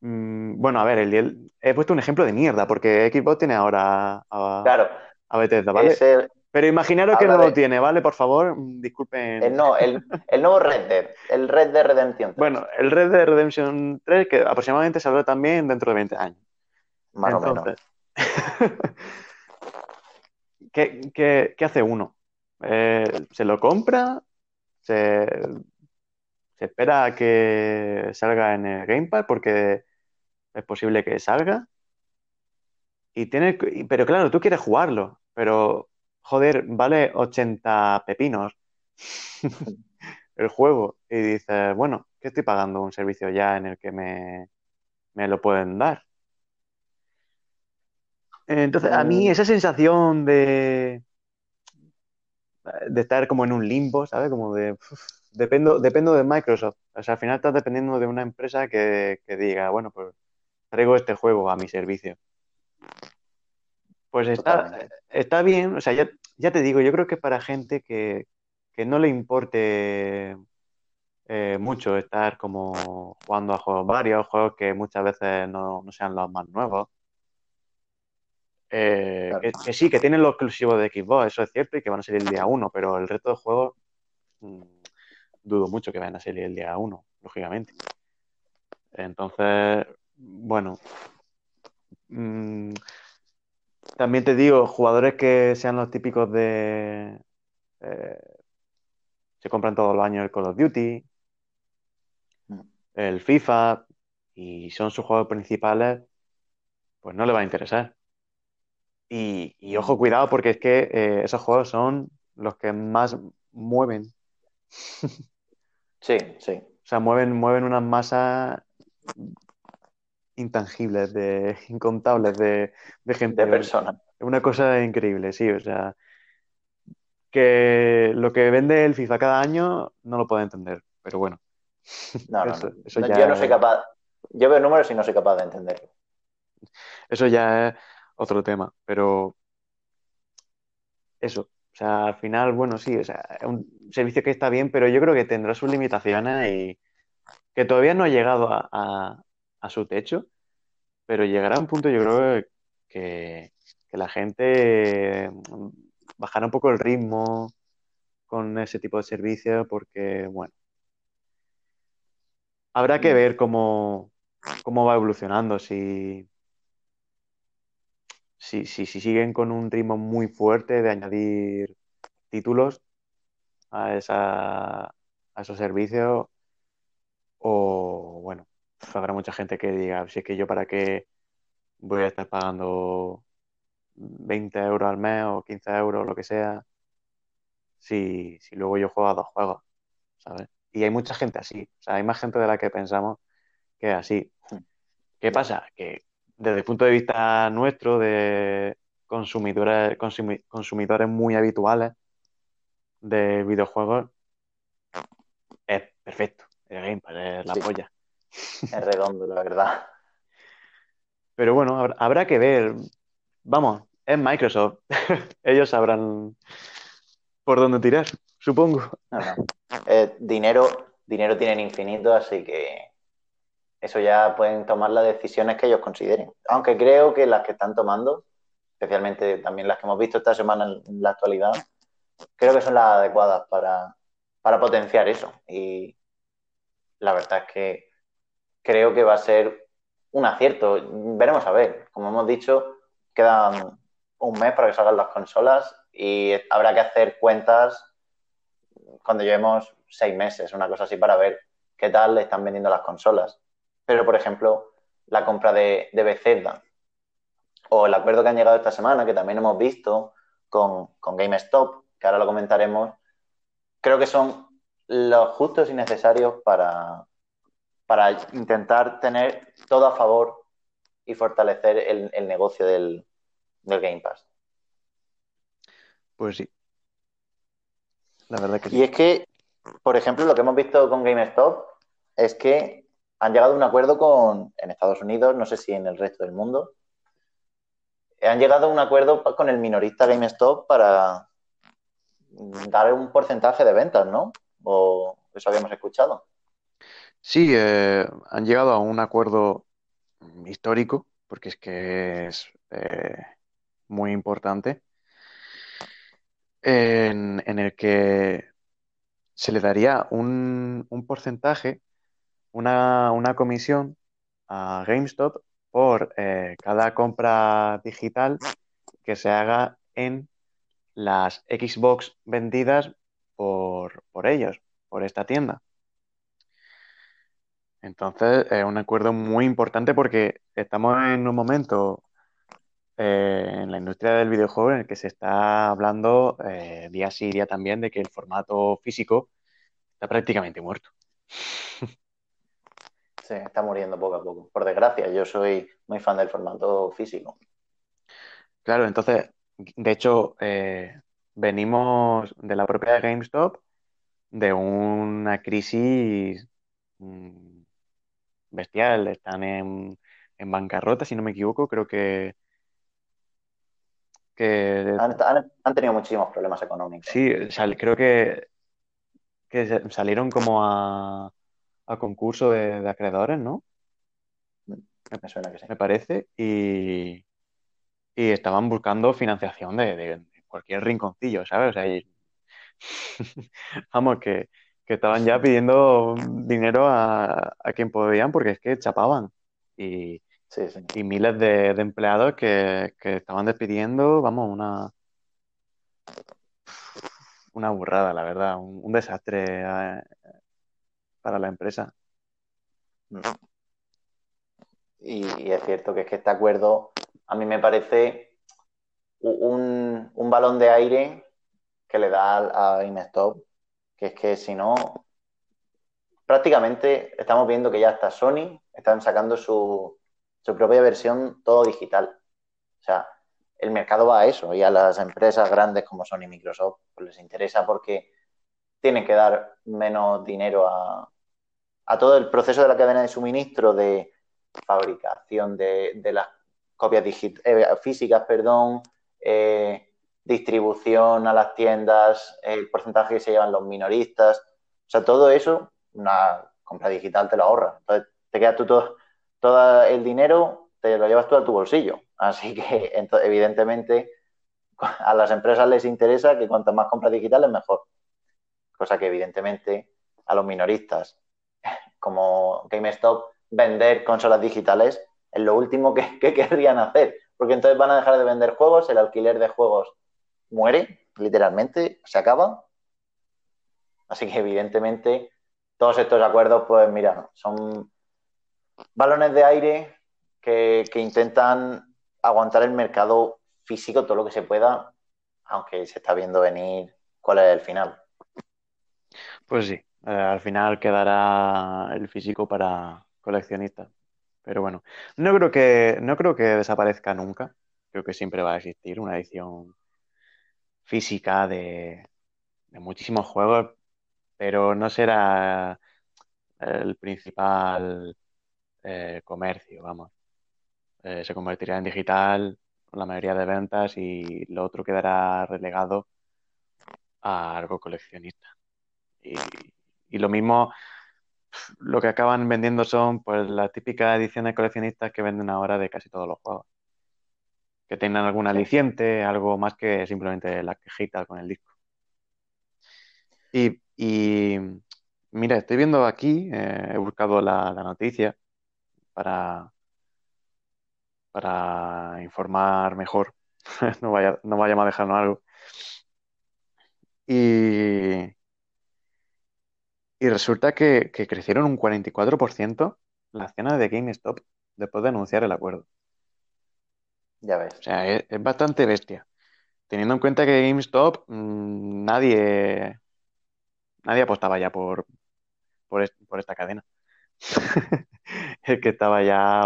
[SPEAKER 2] Mm, bueno, a ver, el, el- he puesto un ejemplo de mierda, porque Xbox tiene ahora a,
[SPEAKER 1] Claro,
[SPEAKER 2] a Bethesda, ¿vale?
[SPEAKER 1] es el,
[SPEAKER 2] Pero imaginaros que no lo tiene, ¿vale? Por favor, disculpen.
[SPEAKER 1] el, no, el, el nuevo Red Dead, el Red Dead Redemption 3,
[SPEAKER 2] Bueno, el Red Dead Redemption 3, que aproximadamente saldrá también dentro de 20 años.
[SPEAKER 1] más o menos.
[SPEAKER 2] ¿qué, qué- qué hace uno? Eh, ¿se lo compra? ¿Se, se espera a que salga en el Game Pass? Porque es posible que salga. Y tiene, y- pero claro, tú quieres jugarlo, pero joder, vale 80 pepinos el juego. Y dices, bueno, ¿qué estoy pagando un servicio ya en el que me, me lo pueden dar? Entonces, a mí
[SPEAKER 1] Mm,
[SPEAKER 2] esa sensación de, de estar como en un limbo, ¿sabes? Como de, uf, dependo, dependo de Microsoft. O sea, al final estás dependiendo de una empresa que, que diga, bueno, pues traigo este juego a mi servicio. Pues está, está bien, o sea, ya, ya te digo, yo creo que para gente que, que no le importe eh, mucho estar como jugando a juegos varios, juegos que muchas veces no, no sean los más nuevos. Eh,
[SPEAKER 1] Claro.
[SPEAKER 2] que, que sí, que tienen los exclusivos de Xbox, eso es cierto, y que van a salir el día 1, pero el resto de juegos mm, dudo mucho que vayan a salir el día 1, lógicamente. Entonces, bueno, mm, también te digo, jugadores que sean los típicos de... eh, se compran todos los años el Call of Duty,
[SPEAKER 1] Mm.
[SPEAKER 2] el FIFA, y son sus juegos principales, pues no le va a interesar. Y, y ojo, cuidado, porque es que eh, esos juegos son los que más mueven.
[SPEAKER 1] Sí, sí.
[SPEAKER 2] O sea, mueven, mueven unas masas intangibles, de incontables de, de gente.
[SPEAKER 1] De personas.
[SPEAKER 2] Es una cosa increíble, sí, o sea, que lo que vende el FIFA cada año no lo puedo entender, pero bueno.
[SPEAKER 1] No, no, no. Yo no soy capaz, yo veo números y no soy capaz de entenderlo.
[SPEAKER 2] Eso ya es otro tema, pero eso, o sea, al final, bueno, sí, o sea, es un servicio que está bien, pero yo creo que tendrá sus limitaciones y que todavía no ha llegado a, su techo, pero llegará a un punto, yo creo, que, que la gente bajará un poco el ritmo con ese tipo de servicios porque, bueno, habrá que ver cómo, cómo va evolucionando, si, si, si, siguen con un ritmo muy fuerte de añadir títulos a, esa, a esos servicios o, bueno, habrá mucha gente que diga, si es que yo para qué voy a estar pagando 20 euros al mes o 15 euros, lo que sea, si, si luego yo juego a dos juegos, ¿sabes? Y hay mucha gente así, o sea, hay más gente de la que pensamos que es así. ¿Qué pasa? Que desde el punto de vista nuestro, de consumidores, consumidores muy habituales de videojuegos, es perfecto. El Game Pass es la polla.
[SPEAKER 1] Es redondo, la verdad.
[SPEAKER 2] Pero bueno, habrá que ver. Vamos, es Microsoft. Ellos sabrán por dónde tirar, supongo.
[SPEAKER 1] Eh, dinero, dinero tienen infinito, así que eso ya pueden tomar las decisiones que ellos consideren. Aunque creo que las que están tomando, especialmente también las que hemos visto esta semana en la actualidad, creo que son las adecuadas para, para potenciar eso. Y la verdad es que creo que va a ser un acierto. Veremos a ver. Como hemos dicho, quedan un mes para que salgan las consolas y habrá que hacer cuentas cuando llevemos seis meses, una cosa así, para ver qué tal le están vendiendo las consolas. Pero, por ejemplo, la compra de, de Bethesda o el acuerdo que han llegado esta semana, que también hemos visto con, con GameStop, que ahora lo comentaremos, creo que son los justos y necesarios para, para intentar tener todo a favor y fortalecer el, negocio del, Game Pass.
[SPEAKER 2] Pues sí. La verdad que
[SPEAKER 1] Y es que, por ejemplo, lo que hemos visto con GameStop es que han llegado a un acuerdo con, en Estados Unidos, no sé si en el resto del mundo, han llegado a un acuerdo con el minorista GameStop para dar un porcentaje de ventas, ¿no? ¿O eso habíamos escuchado?
[SPEAKER 2] Sí, eh, han llegado a un acuerdo histórico, porque es que es eh, muy importante, en, el que se le daría un, porcentaje, una, comisión a GameStop por eh, cada compra digital que se haga en las Xbox vendidas por, por ellos, por esta tienda. Entonces, es un acuerdo muy importante porque estamos en un momento eh, en la industria del videojuego en el que se está hablando eh, día sí día también de que el formato físico está prácticamente muerto.
[SPEAKER 1] Sí, está muriendo poco a poco. Por desgracia, yo soy muy fan del formato físico.
[SPEAKER 2] Claro, entonces, de hecho, eh, venimos de la propia GameStop de una crisis mm, bestial. Están en, en bancarrota, si no me equivoco. Creo que.
[SPEAKER 1] que han, tenido muchísimos problemas económicos.
[SPEAKER 2] Sí, creo que, que salieron como a, a concurso de, acreedores, ¿no?
[SPEAKER 1] Me suena que sí.
[SPEAKER 2] Me parece. Y, y estaban buscando financiación de, cualquier rinconcillo, ¿sabes? O sea, vamos, que, estaban ya pidiendo dinero a, quien podían porque es que chapaban. Y, y miles de, empleados que, estaban despidiendo, vamos, una, una burrada, la verdad, un, desastre eh, para la empresa.
[SPEAKER 1] Y, es cierto que es que este acuerdo a mí me parece un, un balón de aire que le da a Instop, que es que si no, prácticamente estamos viendo que ya está Sony, están sacando su, su propia versión todo digital. O sea, el mercado va a eso y a las empresas grandes como Sony y Microsoft pues les interesa porque tienen que dar menos dinero a, a todo el proceso de la cadena de suministro de fabricación de, de las copias eh, físicas, perdón, eh, distribución a las tiendas, el porcentaje que se llevan los minoristas, o sea, todo eso, una compra digital te lo ahorra. Entonces, te queda tú todo, todo el dinero, te lo llevas tú a tu bolsillo. Así que, evidentemente, a las empresas les interesa que cuanto más compras digitales, mejor. Cosa que, evidentemente, a los minoristas, como GameStop, vender consolas digitales es lo último que, querrían hacer. Porque entonces van a dejar de vender juegos, el alquiler de juegos muere, literalmente, se acaba. Así que, evidentemente, todos estos acuerdos, pues mira, son balones de aire que, intentan aguantar el mercado físico todo lo que se pueda, aunque se está viendo venir cuál es el final.
[SPEAKER 2] Pues sí, eh, al final quedará el físico para coleccionistas. Pero bueno, no creo que, no creo que desaparezca nunca. Creo que siempre va a existir una edición física de, muchísimos juegos, pero no será el principal eh, comercio, vamos. Eh, se convertirá en digital la mayoría de ventas y lo otro quedará relegado a algo coleccionista. Y, y lo mismo, lo que acaban vendiendo son pues las típicas ediciones coleccionistas que venden ahora de casi todos los juegos. Que tengan algún aliciente, algo más que simplemente la quejita con el disco. Y, y mira, estoy viendo aquí, eh, he buscado la, la noticia para, para informar mejor. no, vaya, no vayamos a dejarnos algo. Y, y resulta que, que crecieron un 44% las acciones de GameStop después de anunciar el acuerdo.
[SPEAKER 1] Ya ves.
[SPEAKER 2] O sea, es, es bastante bestia. Teniendo en cuenta que GameStop mmm, nadie, nadie apostaba ya por, por, est por esta cadena. el que estaba ya,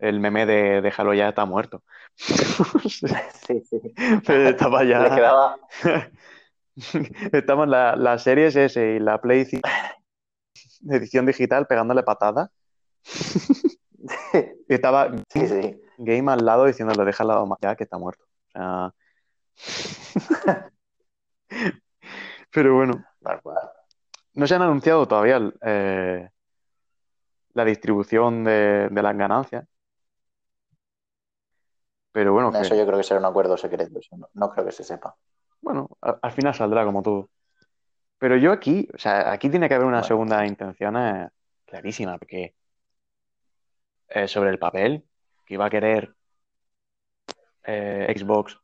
[SPEAKER 2] el meme de déjalo ya está muerto.
[SPEAKER 1] sí, sí.
[SPEAKER 2] Pero estaba ya.
[SPEAKER 1] Le quedaba.
[SPEAKER 2] Estamos la, la series S y la Play 5 edición digital pegándole patadas. y estaba
[SPEAKER 1] Sí, sí.
[SPEAKER 2] Game al lado diciéndole déjalo más ya que está muerto. O sea... Pero bueno, no se han anunciado todavía eh, la distribución de, de las ganancias. Pero bueno,
[SPEAKER 1] Eso
[SPEAKER 2] que,
[SPEAKER 1] yo creo que será un acuerdo secreto. Eso no, no creo que se sepa.
[SPEAKER 2] bueno, a- al final saldrá como todo. Pero yo aquí, o sea, aquí tiene que haber una
[SPEAKER 1] Bueno,
[SPEAKER 2] segunda intención eh, clarísima, porque eh, sobre el papel, que iba a querer eh, Xbox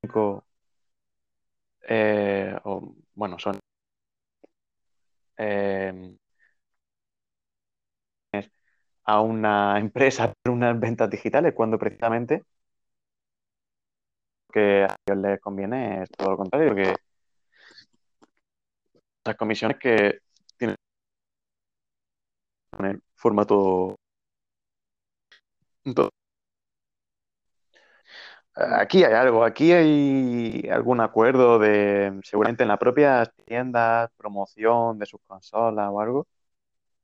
[SPEAKER 2] 5, eh, o bueno, son eh, a una empresa por unas ventas digitales, cuando precisamente lo que a ellos les conviene es todo lo contrario, que las comisiones que tienen formato. Entonces, aquí hay algo, aquí hay algún acuerdo de, seguramente en la propia tiendas, promoción de sus consolas o algo.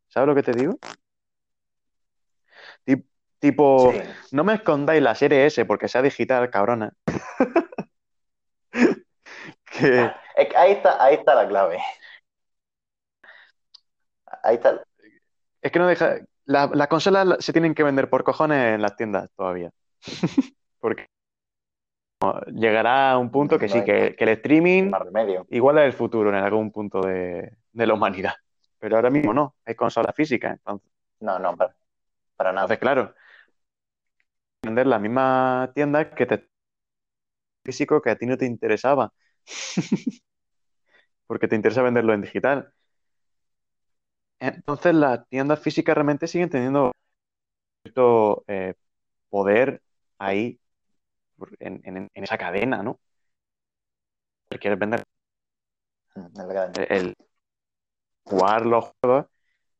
[SPEAKER 2] ¿Sabes lo que te digo? Tip- Tipo,
[SPEAKER 1] Sí.
[SPEAKER 2] no me escondáis la serie S porque sea digital, cabrona. Que
[SPEAKER 1] ahí está, ahí está la clave. Ahí está.
[SPEAKER 2] es que no deja. La- Las consolas se tienen que vender por cojones en las tiendas todavía. Porque llegará un punto que sí, que, que el streaming igual es el futuro en algún punto de, de la humanidad. Pero ahora mismo no, hay consolas físicas. Entonces,
[SPEAKER 1] No, no, para, para nada.
[SPEAKER 2] entonces, claro, vender la misma tienda que te físico que a ti no te interesaba. Porque te interesa venderlo en digital. Entonces las tiendas físicas realmente siguen teniendo cierto eh, poder ahí en, en- en esa cadena, ¿no? Quieres vender
[SPEAKER 1] Mm,
[SPEAKER 2] el jugar los juegos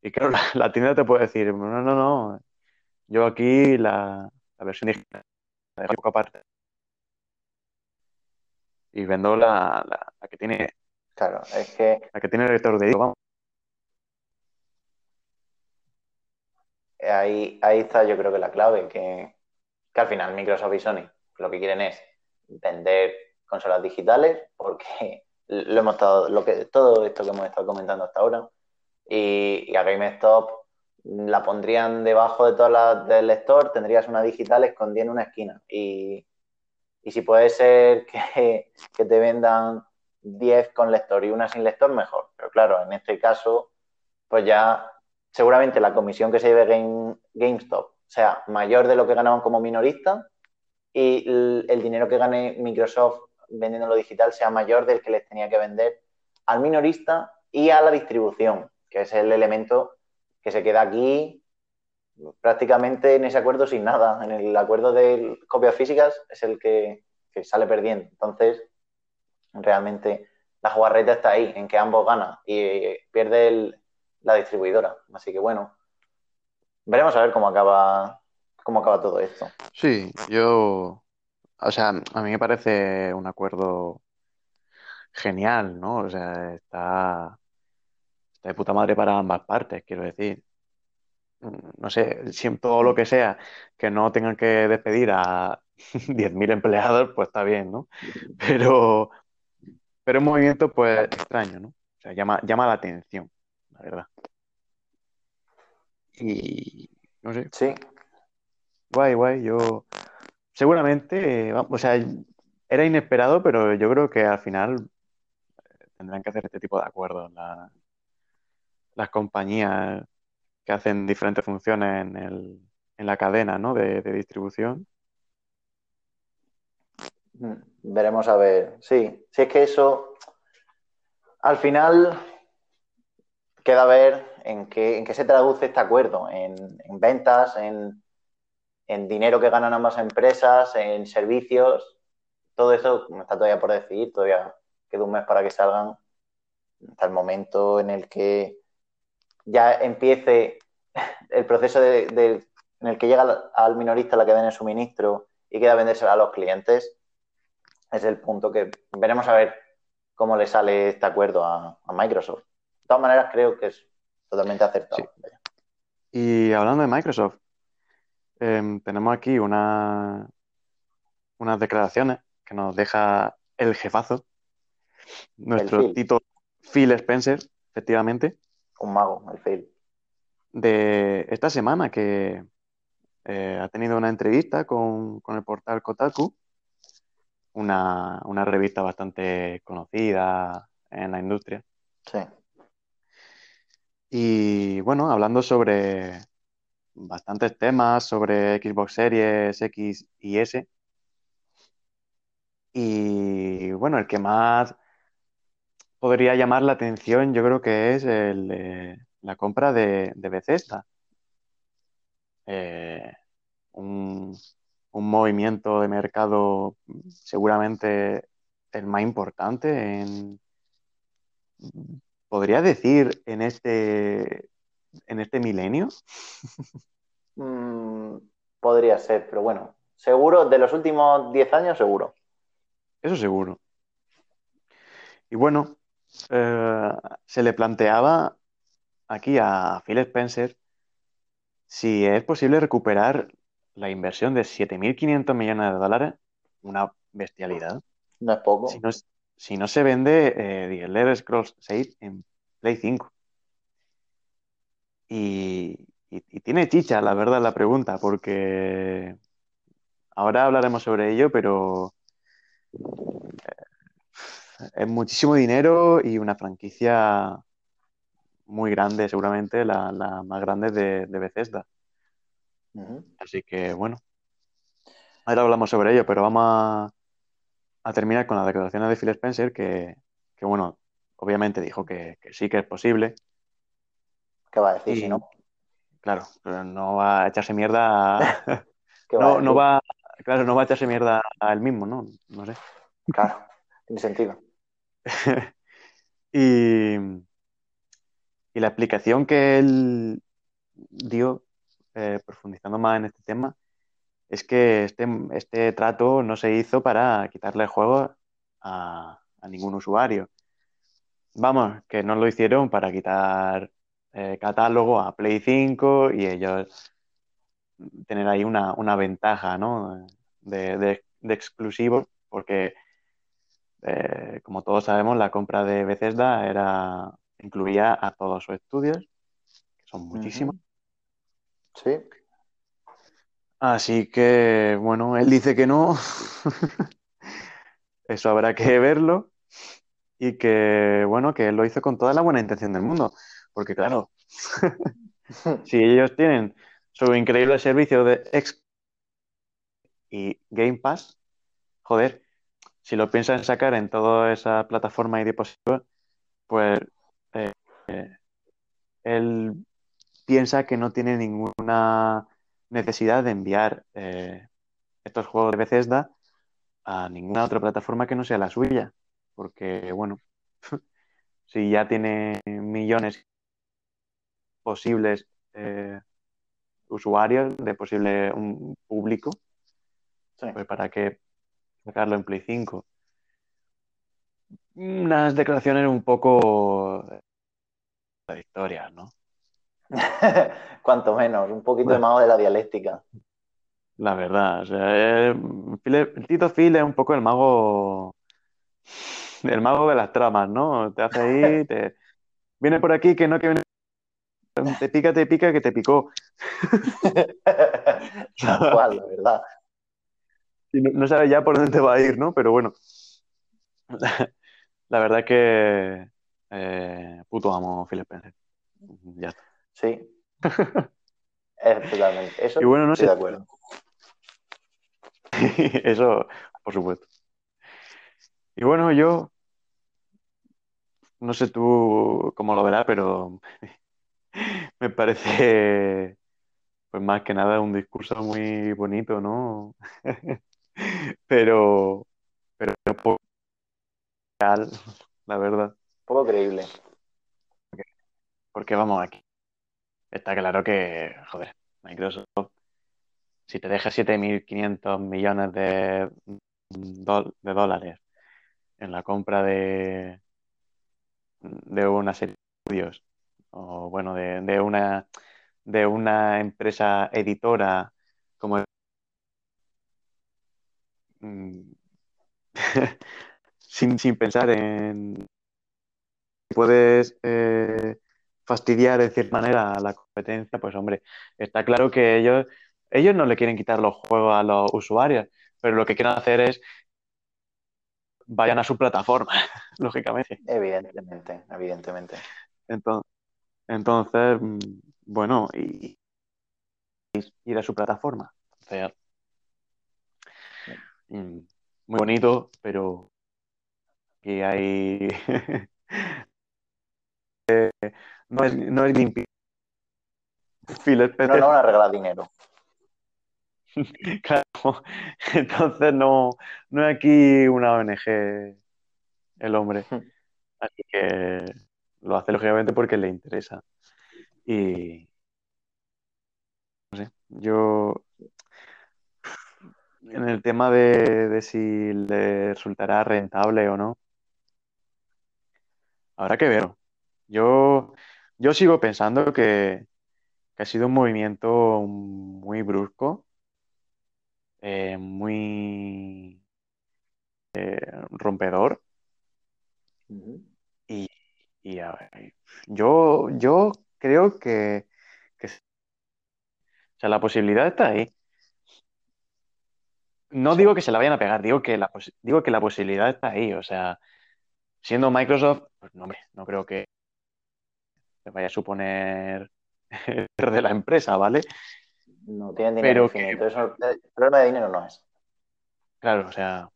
[SPEAKER 2] y claro, la, la tienda te puede decir, no, no, no, Yo aquí la, la versión digital la dejo aparte y vendo la, la, la que tiene
[SPEAKER 1] Claro, es que
[SPEAKER 2] la que tiene el lector de vamos.
[SPEAKER 1] Ahí, ahí está yo creo que la clave, que, que al final Microsoft y Sony lo que quieren es vender consolas digitales, porque lo hemos estado, lo que, todo esto que hemos estado comentando hasta ahora, y, y a GameStop la pondrían debajo de todas las del lector, tendrías una digital escondida en una esquina. Y, y si puede ser que, que, te vendan 10 con lector y una sin lector, mejor. Pero claro, en este caso, pues ya seguramente la comisión que se lleve Game, GameStop sea mayor de lo que ganaban como minorista y el, dinero que gane Microsoft vendiendo lo digital sea mayor del que les tenía que vender al minorista y a la distribución, que es el elemento que se queda aquí prácticamente en ese acuerdo sin nada. En el acuerdo de copias físicas es el que, que sale perdiendo. Entonces, realmente la jugarreta está ahí, en que ambos ganan y pierde el, la distribuidora. Así que bueno, veremos a ver cómo acaba, cómo acaba todo esto.
[SPEAKER 2] Sí, yo, o sea, a mí me parece un acuerdo genial, ¿no? O sea, está, está de puta madre para ambas partes, quiero decir. No sé, si todo lo que sea que no tengan que despedir a 10.000 empleados, pues está bien, ¿no? Pero, pero un movimiento, pues, extraño, ¿no? O sea, llama, llama la atención, la verdad. Y, no sé,
[SPEAKER 1] Sí,
[SPEAKER 2] guay, guay, yo... Seguramente, eh, o sea, era inesperado, pero yo creo que al final tendrán que hacer este tipo de acuerdos la- las compañías que hacen diferentes funciones en el, en la cadena, ¿no? de, de distribución.
[SPEAKER 1] Mm, veremos a ver. Sí, si es que eso al final queda ver en qué, en qué se traduce este acuerdo, en, en ventas, en, dinero que ganan ambas empresas, en servicios. Todo eso está todavía por decidir, todavía queda un mes para que salgan, hasta el momento en el que ya empiece el proceso de, en el que llega al, minorista la cadena de suministro y queda vendérsela a los clientes, es el punto que veremos a ver cómo le sale este acuerdo a Microsoft. De todas maneras, creo que es totalmente acertado.
[SPEAKER 2] Sí. Y hablando de Microsoft, em, tenemos aquí una, unas declaraciones que nos deja el jefazo, nuestro
[SPEAKER 1] Phil.
[SPEAKER 2] Tito Phil Spencer, efectivamente,
[SPEAKER 1] Un mago, el fail.
[SPEAKER 2] de esta semana que eh, ha tenido una entrevista con, con el portal Kotaku, una, una revista bastante conocida en la industria.
[SPEAKER 1] Sí.
[SPEAKER 2] Y bueno, hablando sobre bastantes temas, sobre Xbox Series X y S. Y bueno, el que más podría llamar la atención, yo creo que es el la compra de, de Bethesda. Eh, un, un movimiento de mercado seguramente el más importante en, podría decir, en este, en este milenio.
[SPEAKER 1] Mm, podría ser, pero bueno, seguro, de los últimos 10 años, seguro.
[SPEAKER 2] Eso seguro. Y bueno, eh, se le planteaba aquí a Phil Spencer si es posible recuperar la inversión de 7.500 millones de dólares, una bestialidad,
[SPEAKER 1] No es poco.
[SPEAKER 2] si no, si no se vende eh, The Elder Scrolls 6 en Play 5. Y, y- y tiene chicha, la verdad, la pregunta, porque ahora hablaremos sobre ello, pero es muchísimo dinero y una franquicia muy grande, seguramente la, la más grande de, de Bethesda. Así que bueno, ahora hablamos sobre ello, pero vamos a, a terminar con las declaraciones de Phil Spencer, que, que, bueno, obviamente dijo que, que sí que es posible.
[SPEAKER 1] ¿Qué va a decir
[SPEAKER 2] Y
[SPEAKER 1] si no?
[SPEAKER 2] claro, pero no va a echarse mierda a-
[SPEAKER 1] ¿Qué va a
[SPEAKER 2] no, no va, claro, no va a echarse mierda a él mismo, ¿no? No sé.
[SPEAKER 1] Claro, tiene sentido.
[SPEAKER 2] Y, y la explicación que él dio eh, profundizando más en este tema, es que este, este trato no se hizo para quitarle el juego a, a ningún usuario. Vamos, que no lo hicieron para quitar eh, catálogo a Play 5 y ellos tener ahí una, una ventaja, ¿no? De, de, de exclusivos, porque eh, como todos sabemos, la compra de Bethesda era, incluía a todos sus estudios, que son muchísimos.
[SPEAKER 1] Sí.
[SPEAKER 2] Así que, bueno, él dice que no. Eso habrá que verlo. Y que, bueno, que él lo hizo con toda la buena intención del mundo. Porque, claro, si ellos tienen su increíble servicio de X y Game Pass, joder, si lo piensan sacar en toda esa plataforma y dispositivos, pues eh, eh, él piensa que no tiene ninguna necesidad de enviar eh, estos juegos de Bethesda a ninguna otra plataforma que no sea la suya. Porque, bueno, si ya tiene millones posibles eh, usuarios, de posible un público,
[SPEAKER 1] Sí.
[SPEAKER 2] pues para qué sacarlo en Play 5. Unas declaraciones un poco contradictorias, ¿no?
[SPEAKER 1] Cuanto menos, un poquito de mago de la dialéctica.
[SPEAKER 2] La verdad, o sea, eh, Phil- el Tito Phil es un poco el mago, el mago de las tramas, ¿no? Te hace ahí, te viene por aquí que no que viene, te pica, te pica, que te picó.
[SPEAKER 1] Tal cual, la verdad.
[SPEAKER 2] Y no, no sabes ya por dónde te va a ir, ¿no? Pero bueno, la, la verdad que eh, puto amo Phil Spencer. Ya está.
[SPEAKER 1] Sí. Totalmente. Eso
[SPEAKER 2] Y bueno, no
[SPEAKER 1] estoy
[SPEAKER 2] sé.
[SPEAKER 1] de acuerdo.
[SPEAKER 2] Eso, por supuesto. Y bueno, yo no sé tú cómo lo verás, pero me parece, pues más que nada, un discurso muy bonito, ¿no? Pero, pero un poco real, la verdad.
[SPEAKER 1] Poco creíble.
[SPEAKER 2] Porque vamos aquí. Está claro que, joder, Microsoft, si te deja 7.500 millones de, de dólares en la compra de, de una serie de estudios, o bueno, de, de una, de una empresa editora como sin, sin pensar en puedes eh, fastidiar de cierta manera a la competencia, pues hombre, está claro que ellos, ellos no le quieren quitar los juegos a los usuarios, pero lo que quieren hacer es vayan a su plataforma, lógicamente.
[SPEAKER 1] Evidentemente, evidentemente.
[SPEAKER 2] Entonces, entonces mm, bueno, y, y ir a su plataforma. O sea, mm, muy bonito, pero que hay no es, no es limpio. Phil
[SPEAKER 1] No, no van a regalar dinero.
[SPEAKER 2] claro. Entonces no, no es aquí una ONG el hombre. Así que lo hace lógicamente porque le interesa. Y no sé, yo en el tema de, de si le resultará rentable o no, habrá que verlo. Yo, yo sigo pensando que, que ha sido un movimiento muy brusco, eh, muy eh, rompedor. Y, y, a ver, yo, yo creo que, que- o sea, la posibilidad está ahí. No
[SPEAKER 1] Sí.
[SPEAKER 2] digo que se la vayan a pegar, digo que la, digo que la posibilidad está ahí. O sea, siendo Microsoft, pues no, hombre, no creo que vaya a suponer de la empresa, ¿vale?
[SPEAKER 1] No tienen dinero
[SPEAKER 2] Pero que-
[SPEAKER 1] infinito. Eso, el problema de dinero no es.
[SPEAKER 2] Claro, o sea,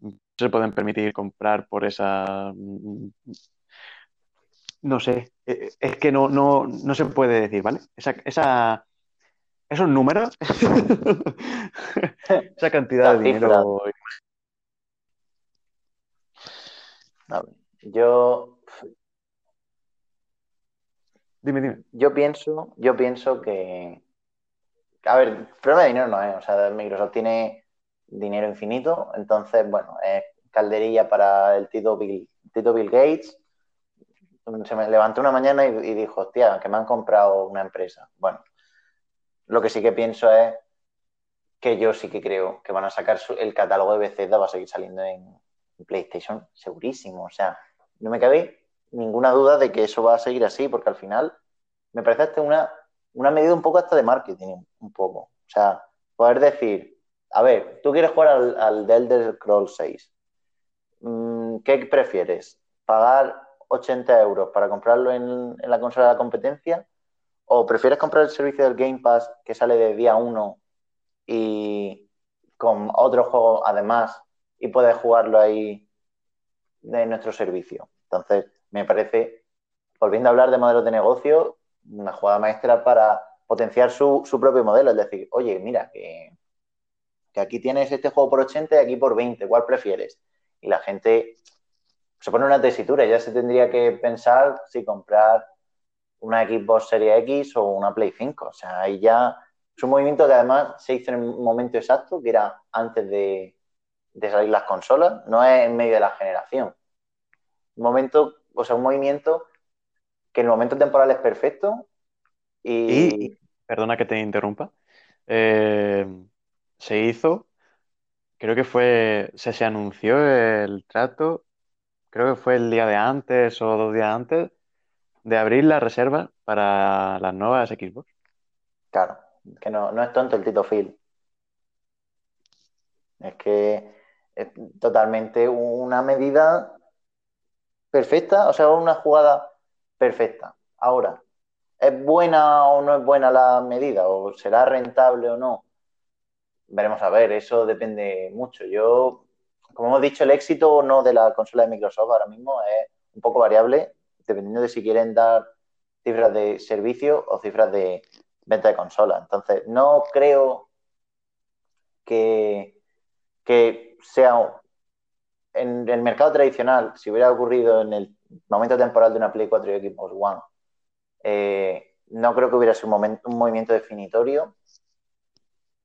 [SPEAKER 2] no se pueden permitir comprar por esa... No sé, eh, es que no, no, no se puede decir, ¿vale? Esa, esa, esos números, esa cantidad de dinero,
[SPEAKER 1] A ver, Yo,
[SPEAKER 2] dime, dime.
[SPEAKER 1] yo pienso, yo pienso que, a ver, problema de dinero no es. O sea, Microsoft tiene dinero infinito, entonces, bueno, es calderilla para el Tito Bill, Tito Bill Gates. Se me levantó una mañana y, dijo, hostia, que me han comprado una empresa. Bueno, lo que sí que pienso es que yo sí que creo que van a sacar el catálogo de Bethesda, va a seguir saliendo en PlayStation, segurísimo. O sea, no me cabe ninguna duda de que eso va a seguir así, porque al final me parece hasta una, una medida un poco hasta de marketing, un poco. O sea, poder decir, a ver, tú quieres jugar al, al The Elder Scrolls 6. Mm, ¿Qué prefieres? ¿Pagar 80 euros para comprarlo en, la consola de la competencia? ¿O prefieres comprar el servicio del Game Pass que sale de día 1 y con otro juego además y puedes jugarlo ahí de nuestro servicio? Entonces, me parece, volviendo a hablar de modelos de negocio, una jugada maestra para potenciar su, propio modelo. Es decir, oye, mira, que, aquí tienes este juego por 80 y aquí por 20, ¿cuál prefieres? Y la gente se pone una tesitura, ya se tendría que pensar si comprar una Xbox Series X o una Play 5. O sea, ahí ya es un movimiento que además se hizo en un momento exacto, que era antes de, de salir las consolas, no es en medio de la generación. Un momento, o sea, un movimiento que el momento temporal es perfecto y...
[SPEAKER 2] perdona que te interrumpa, eh, se hizo, creo que fue, se, se anunció el trato, creo que fue el día de antes o dos días antes de abrir la reserva para las nuevas Xbox.
[SPEAKER 1] Claro, que no, no es tonto el Tito Phil. Es que es totalmente una medida perfecta, o sea, una jugada perfecta. Ahora, ¿es buena o no es buena la medida? ¿O será rentable o no? Veremos a ver, eso depende mucho. Yo, como hemos dicho, el éxito o no de la consola de Microsoft ahora mismo es un poco variable, dependiendo de si quieren dar cifras de servicio o cifras de venta de consola. Entonces, no creo que, que sea en el mercado tradicional, si hubiera ocurrido en el momento temporal de una Play 4 y Xbox One, eh, no creo que hubiera sido un, un movimiento definitorio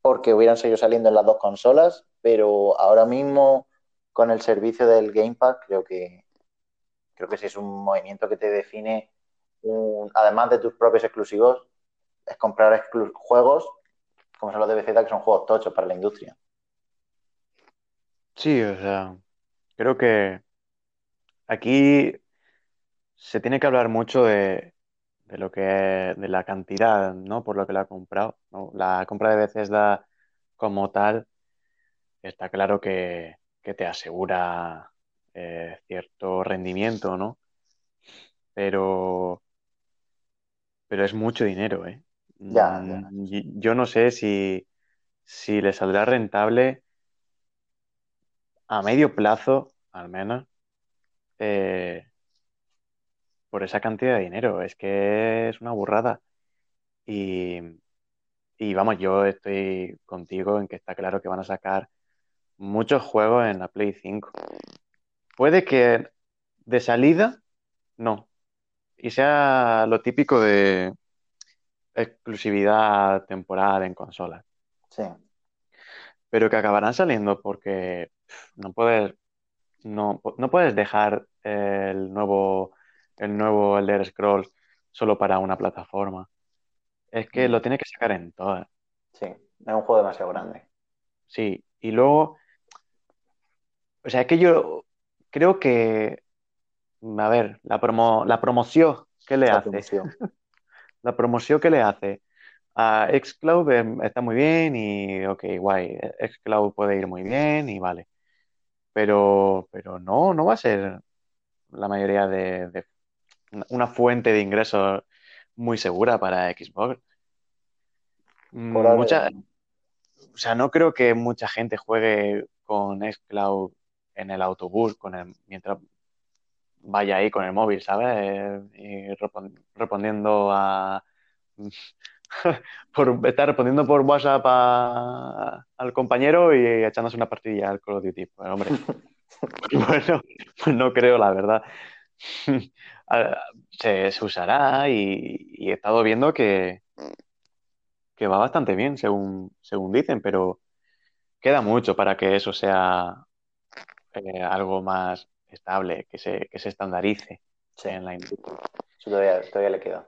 [SPEAKER 1] porque hubieran seguido saliendo en las dos consolas, pero ahora mismo con el servicio del Game Pass creo que creo que sí es un movimiento que te define, además de tus propios exclusivos, es comprar juegos como son los de BZ, que son juegos tochos para la industria.
[SPEAKER 2] Sí, o sea, creo que aquí se tiene que hablar mucho de, lo que de la cantidad, ¿no? Por lo que la ha comprado. La compra de Bethesda como tal, está claro que, te asegura eh, cierto rendimiento, ¿no? Pero, pero es mucho dinero, ¿eh?
[SPEAKER 1] Ya,
[SPEAKER 2] mm, Yo no sé si, si le saldrá rentable a medio plazo, al menos, eh, por esa cantidad de dinero. Es que es una burrada. Y, vamos, yo estoy contigo en que está claro que van a sacar muchos juegos en la Play 5. Puede que de salida, no. Y sea lo típico de exclusividad temporal en consolas.
[SPEAKER 1] Sí.
[SPEAKER 2] Pero que acabarán saliendo porque no puedes, no, no puedes dejar el nuevo el nuevo Elder Scrolls solo para una plataforma. Es que mm. lo tiene que sacar en todas.
[SPEAKER 1] Sí, es un juego demasiado grande.
[SPEAKER 2] Sí, y luego, o sea, es que yo creo que, a ver, la, promo, la promoción que le hace, la promoción que le hace a Xcloud em, está muy bien y, ok, guay, Xcloud puede ir muy bien y vale. Pero, pero no, no va a ser la mayoría de, de una fuente de ingresos muy segura para Xbox. Mucha, o sea, no creo que mucha gente juegue con Xcloud en el autobús con el, mientras vaya ahí con el móvil, ¿sabes? Y respondiendo a... por estar respondiendo por WhatsApp al compañero y echándose una partida al Call of Duty. Pues, hombre, bueno, pues no creo, la verdad. se, usará y, he estado viendo que, que va bastante bien, según, según dicen, pero queda mucho para que eso sea eh, algo más estable, que se, que se estandarice
[SPEAKER 1] Sí,
[SPEAKER 2] en la industria.
[SPEAKER 1] todavía le queda.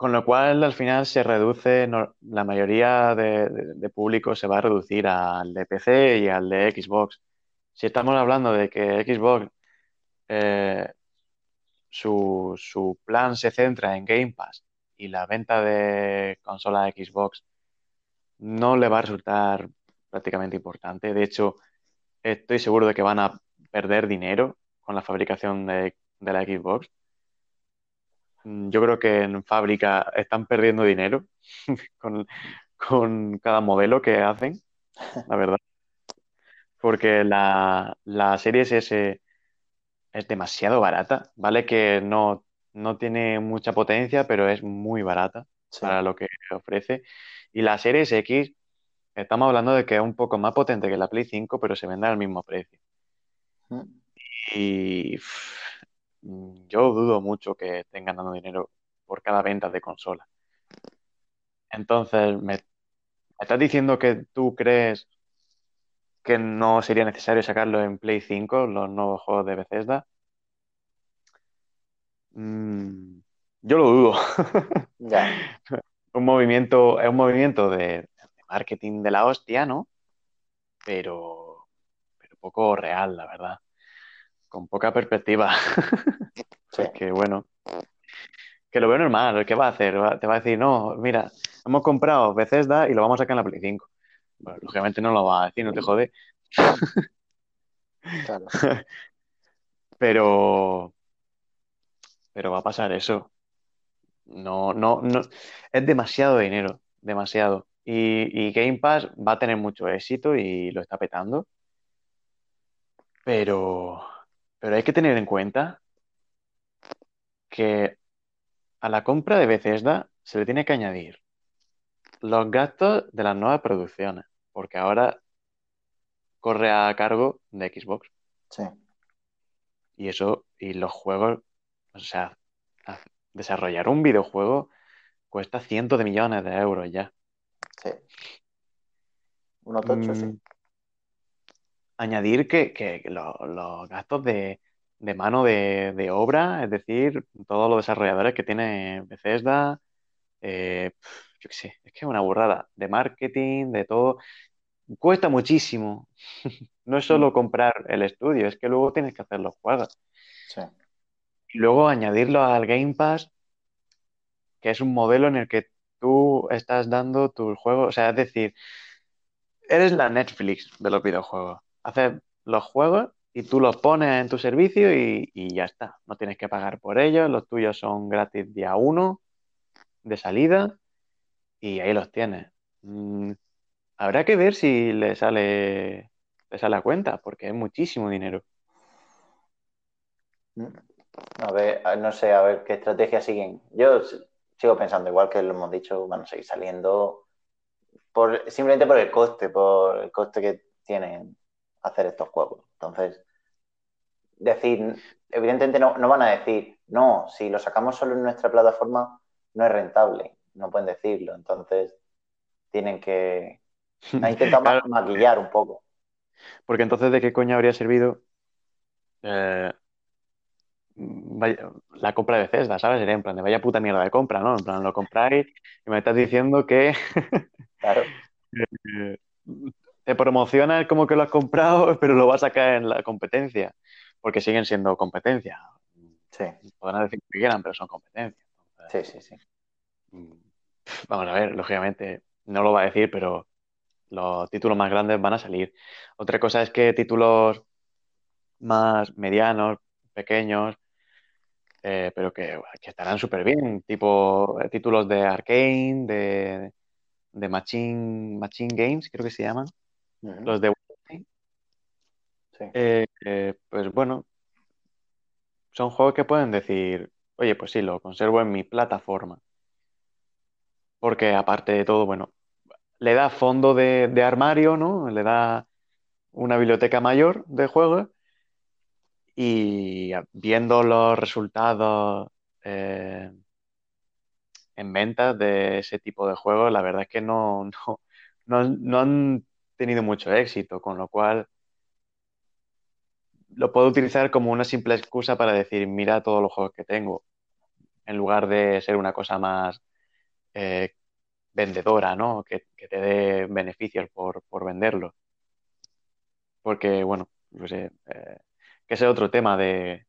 [SPEAKER 2] Con lo cual, al final se reduce, la mayoría de, público se va a reducir al de PC y al de Xbox. Si estamos hablando de que Xbox, eh, su, su plan se centra en Game Pass y la venta de consolas de Xbox no le va a resultar prácticamente importante. De hecho, estoy seguro de que van a perder dinero con la fabricación de, de la Xbox. Mm, Yo creo que en fábrica están perdiendo dinero con, con cada modelo que hacen, la verdad. Porque la, la Series S es demasiado barata. Vale que no, no tiene mucha potencia, pero es muy barata
[SPEAKER 1] Sí.
[SPEAKER 2] para lo que ofrece. Y la Series X, estamos hablando de que es un poco más potente que la Play 5, pero se vende al mismo precio.
[SPEAKER 1] Mm.
[SPEAKER 2] Y yo dudo mucho que estén ganando dinero por cada venta de consola. Entonces, ¿me, estás diciendo que tú crees que no sería necesario sacarlo en Play 5, los nuevos juegos de Bethesda? Mm, yo lo dudo.
[SPEAKER 1] Ya,
[SPEAKER 2] Un movimiento, es un movimiento de, de marketing de la hostia, ¿no? Pero, pero poco real, la verdad. Con poca perspectiva.
[SPEAKER 1] sí.
[SPEAKER 2] Porque, bueno, que lo veo normal. ¿Qué va a hacer? Te va a decir, no, mira, hemos comprado Bethesda y lo vamos a sacar en la Play 5. Bueno, lógicamente no lo va a decir, no te jode.
[SPEAKER 1] Claro.
[SPEAKER 2] Pero, pero va a pasar eso. No, no, no. Es demasiado dinero, demasiado. Y, y Game Pass va a tener mucho éxito y lo está petando. Pero, pero hay que tener en cuenta que a la compra de Bethesda se le tiene que añadir los gastos de las nuevas producciones, porque ahora corre a cargo de Xbox.
[SPEAKER 1] Sí.
[SPEAKER 2] Y eso, y los juegos, o sea, desarrollar un videojuego cuesta cientos de millones de euros ya.
[SPEAKER 1] Sí. Uno tocho, sí.
[SPEAKER 2] Mm, añadir que, que lo- los gastos de, de mano de, de obra, es decir, todos los desarrolladores que tiene Bethesda, eh, yo qué sé, es que es una burrada de marketing, de todo, cuesta muchísimo. No es solo comprar el estudio, es que luego tienes que hacer los juegos.
[SPEAKER 1] Sí.
[SPEAKER 2] Y luego añadirlo al Game Pass, que es un modelo en el que tú estás dando tus juegos, o sea, es decir, eres la Netflix de los videojuegos. Haces los juegos y tú los pones en tu servicio y, ya está. No tienes que pagar por ellos, los tuyos son gratis día uno de salida y ahí los tienes. Mm, habrá que ver si le sale, le sale a cuenta, porque es muchísimo dinero.
[SPEAKER 1] No sé, a ver qué estrategia siguen. Yo sigo pensando, igual que lo hemos dicho, van a seguir saliendo por, simplemente por el coste, por el coste que tienen hacer estos juegos. Entonces, decir, evidentemente no, no van a decir, no, si lo sacamos solo en nuestra plataforma, no es rentable. No pueden decirlo. Entonces, tienen que intentado
[SPEAKER 2] Claro,
[SPEAKER 1] maquillar un poco.
[SPEAKER 2] porque entonces, ¿de qué coño habría servido eh, vaya- la compra de Bethesda, ¿sabes? Sería en plan de vaya puta mierda de compra, ¿no? En plan, lo compráis y me estás diciendo que
[SPEAKER 1] Claro,
[SPEAKER 2] eh, te promocionas como que lo has comprado, pero lo vas a sacar en la competencia, porque siguen siendo competencia.
[SPEAKER 1] sí,
[SPEAKER 2] Podrán decir que quieran, pero son competencia.
[SPEAKER 1] sí, sí, sí.
[SPEAKER 2] Mm, Vamos a ver, lógicamente no lo va a decir, pero los títulos más grandes van a salir. Otra cosa es que títulos más medianos, pequeños, eh, pero que, que estarán súper bien, tipo eh, títulos de Arcane, de, de Machine, Machine Games, creo que se llaman, Los de
[SPEAKER 1] sí.
[SPEAKER 2] Eh, eh, pues bueno, son juegos que pueden decir, oye, pues sí, lo conservo en mi plataforma. Porque aparte de todo, bueno, le da fondo de, de armario, ¿no? Le da una biblioteca mayor de juegos y viendo los resultados eh, en ventas de ese tipo de juegos, la verdad es que no, no, no, no han tenido mucho éxito, con lo cual lo puedo utilizar como una simple excusa para decir, mira todos los juegos que tengo, en lugar de ser una cosa más eh, vendedora, ¿no? Que, te dé beneficios por, por venderlo. Porque, bueno, pues, eh, que ese es otro tema de,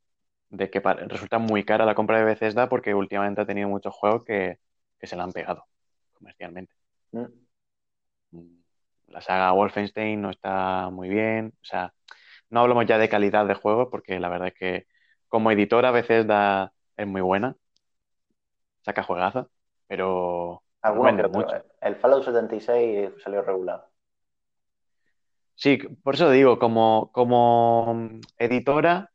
[SPEAKER 2] de que resulta muy cara la compra de Bethesda porque últimamente ha tenido muchos juegos que, que se la han pegado comercialmente. Mm. La saga Wolfenstein no está muy bien, o sea, no hablamos ya de calidad de juego porque la verdad es que como editora a veces da, es muy buena, saca juegaza, pero...
[SPEAKER 1] Algunos mucho. El Fallout 76 salió regular.
[SPEAKER 2] Sí, por eso digo, como, como editora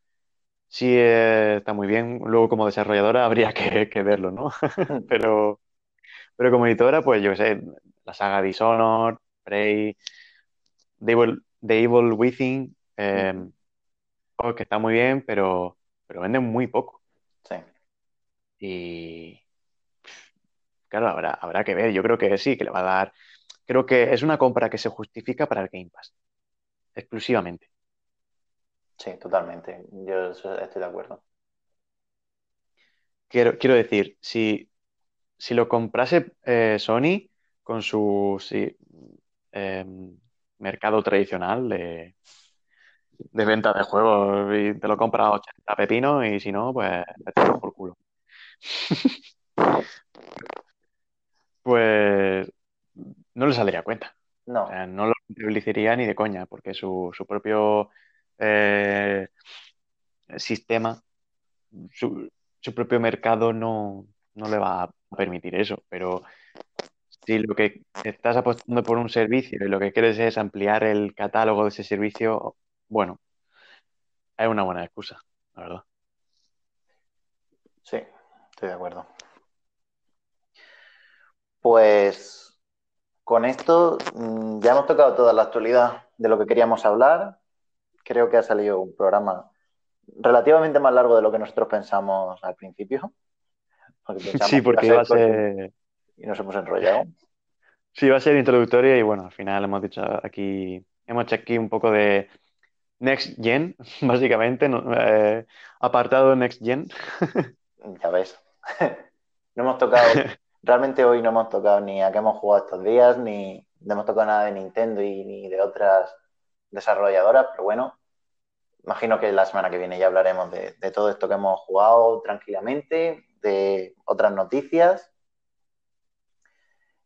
[SPEAKER 2] sí eh, está muy bien. Luego como desarrolladora habría que, verlo, ¿no? pero, pero como editora, pues yo sé, la saga Dishonored, Prey, The Evil, The Evil Within, eh, que está muy bien, pero, pero venden muy poco.
[SPEAKER 1] Sí.
[SPEAKER 2] Y claro, habrá, habrá que ver. Yo creo que sí, que le va a dar. Creo que es una compra que se justifica para el Game Pass. Exclusivamente.
[SPEAKER 1] Sí, totalmente. Yo estoy de acuerdo.
[SPEAKER 2] Quiero, quiero decir, si, si lo comprase eh, Sony con su em, mercado tradicional de, de venta de juegos y te lo compras a 80 pepinos y si no, pues te por culo. pues no le saldría cuenta.
[SPEAKER 1] No.
[SPEAKER 2] no lo utilizaría ni de coña, porque su, propio eh, sistema, su, propio mercado no, no le va a permitir eso. Pero si lo que estás apostando por un servicio y lo que quieres es ampliar el catálogo de ese servicio, bueno, es una buena excusa, la verdad.
[SPEAKER 1] Sí, estoy de acuerdo. Pues con esto mm, ya hemos tocado toda la actualidad de lo que queríamos hablar. Creo que ha salido un programa relativamente más largo de lo que nosotros pensamos al principio.
[SPEAKER 2] sí, porque iba a ser...
[SPEAKER 1] Y nos hemos enrollado.
[SPEAKER 2] Sí, va a ser introductoria y bueno, al final hemos dicho aquí, hemos hecho aquí un poco de Next Gen, básicamente, eh, apartado Next Gen.
[SPEAKER 1] ya ves. no hemos tocado, realmente hoy no hemos tocado ni a qué hemos jugado estos días, ni no hemos tocado nada de Nintendo y ni de otras desarrolladoras, pero bueno, imagino que la semana que viene ya hablaremos de, todo esto que hemos jugado tranquilamente, de otras noticias.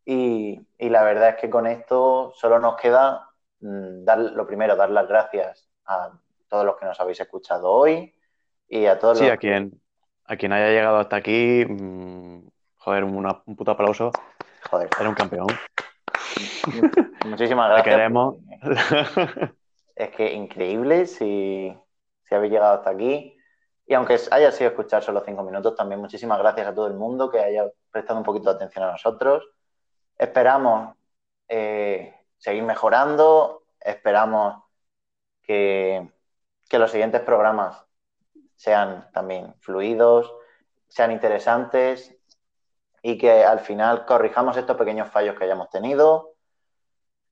[SPEAKER 1] Y, y, la verdad es que con esto solo nos queda mm, dar, lo primero, dar las gracias a todos los que nos habéis escuchado hoy y a todos
[SPEAKER 2] sí,
[SPEAKER 1] los
[SPEAKER 2] a quien, a quien haya llegado hasta aquí, mm, joder, un puto aplauso.
[SPEAKER 1] Joder.
[SPEAKER 2] Era un campeón.
[SPEAKER 1] Muchísimas gracias.
[SPEAKER 2] Te queremos.
[SPEAKER 1] Es que increíble si, si habéis llegado hasta aquí. Y aunque haya sido escuchar solo cinco minutos, también muchísimas gracias a todo el mundo que haya prestado un poquito de atención a nosotros. Esperamos eh, seguir mejorando, esperamos que, los siguientes programas sean también fluidos, sean interesantes y que al final corrijamos estos pequeños fallos que hayamos tenido.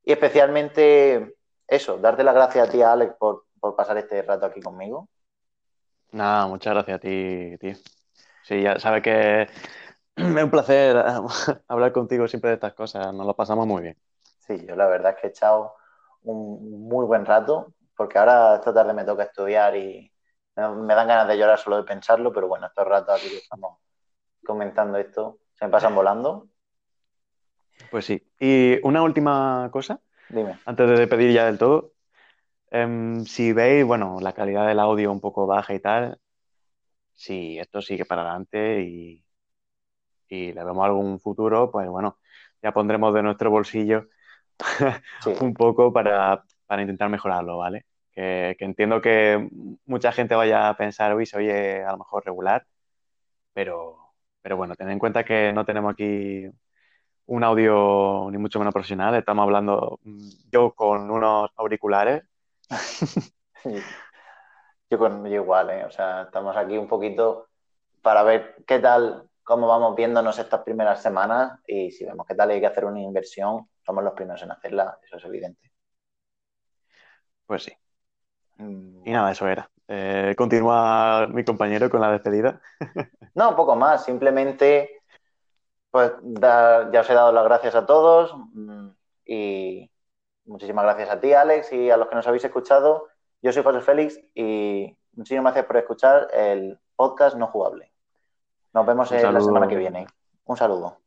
[SPEAKER 1] Y especialmente eso, darte las gracias a ti, Alex, por, pasar este rato aquí conmigo.
[SPEAKER 2] Nada, muchas gracias a ti, tío. Sí, ya sabes que es un placer hablar contigo siempre de estas cosas, nos lo pasamos muy bien.
[SPEAKER 1] Sí, yo la verdad es que he echado un muy buen rato porque ahora esta tarde me toca estudiar y me dan ganas de llorar solo de pensarlo, pero bueno, estos ratos aquí que estamos comentando esto se me pasan volando.
[SPEAKER 2] Pues sí. Y una última cosa,
[SPEAKER 1] Dime.
[SPEAKER 2] antes de pedir ya del todo. Em, si veis, bueno, la calidad del audio un poco baja y tal, si esto sigue para adelante y, y le vemos algún futuro, pues bueno, ya pondremos de nuestro bolsillo un poco para, para intentar mejorarlo, ¿vale? Que, entiendo que mucha gente vaya a pensar, uy, se oye a lo mejor regular, pero, pero bueno, ten en cuenta que no tenemos aquí un audio ni mucho menos profesional, estamos hablando mm, yo con unos auriculares.
[SPEAKER 1] Yo con igual, ¿eh? o sea, estamos aquí un poquito para ver qué tal cómo vamos viéndonos estas primeras semanas y si vemos que tal hay que hacer una inversión, somos los primeros en hacerla, eso es evidente.
[SPEAKER 2] Pues sí. Mm. Y nada, eso era. Eh, continúa mi compañero con la despedida.
[SPEAKER 1] no, poco más. Simplemente, pues ya os he dado las gracias a todos mm, y muchísimas gracias a ti, Alex, y a los que nos habéis escuchado. Yo soy José Félix y muchísimas gracias por escuchar el podcast no jugable. Nos vemos en la semana que viene. Un saludo.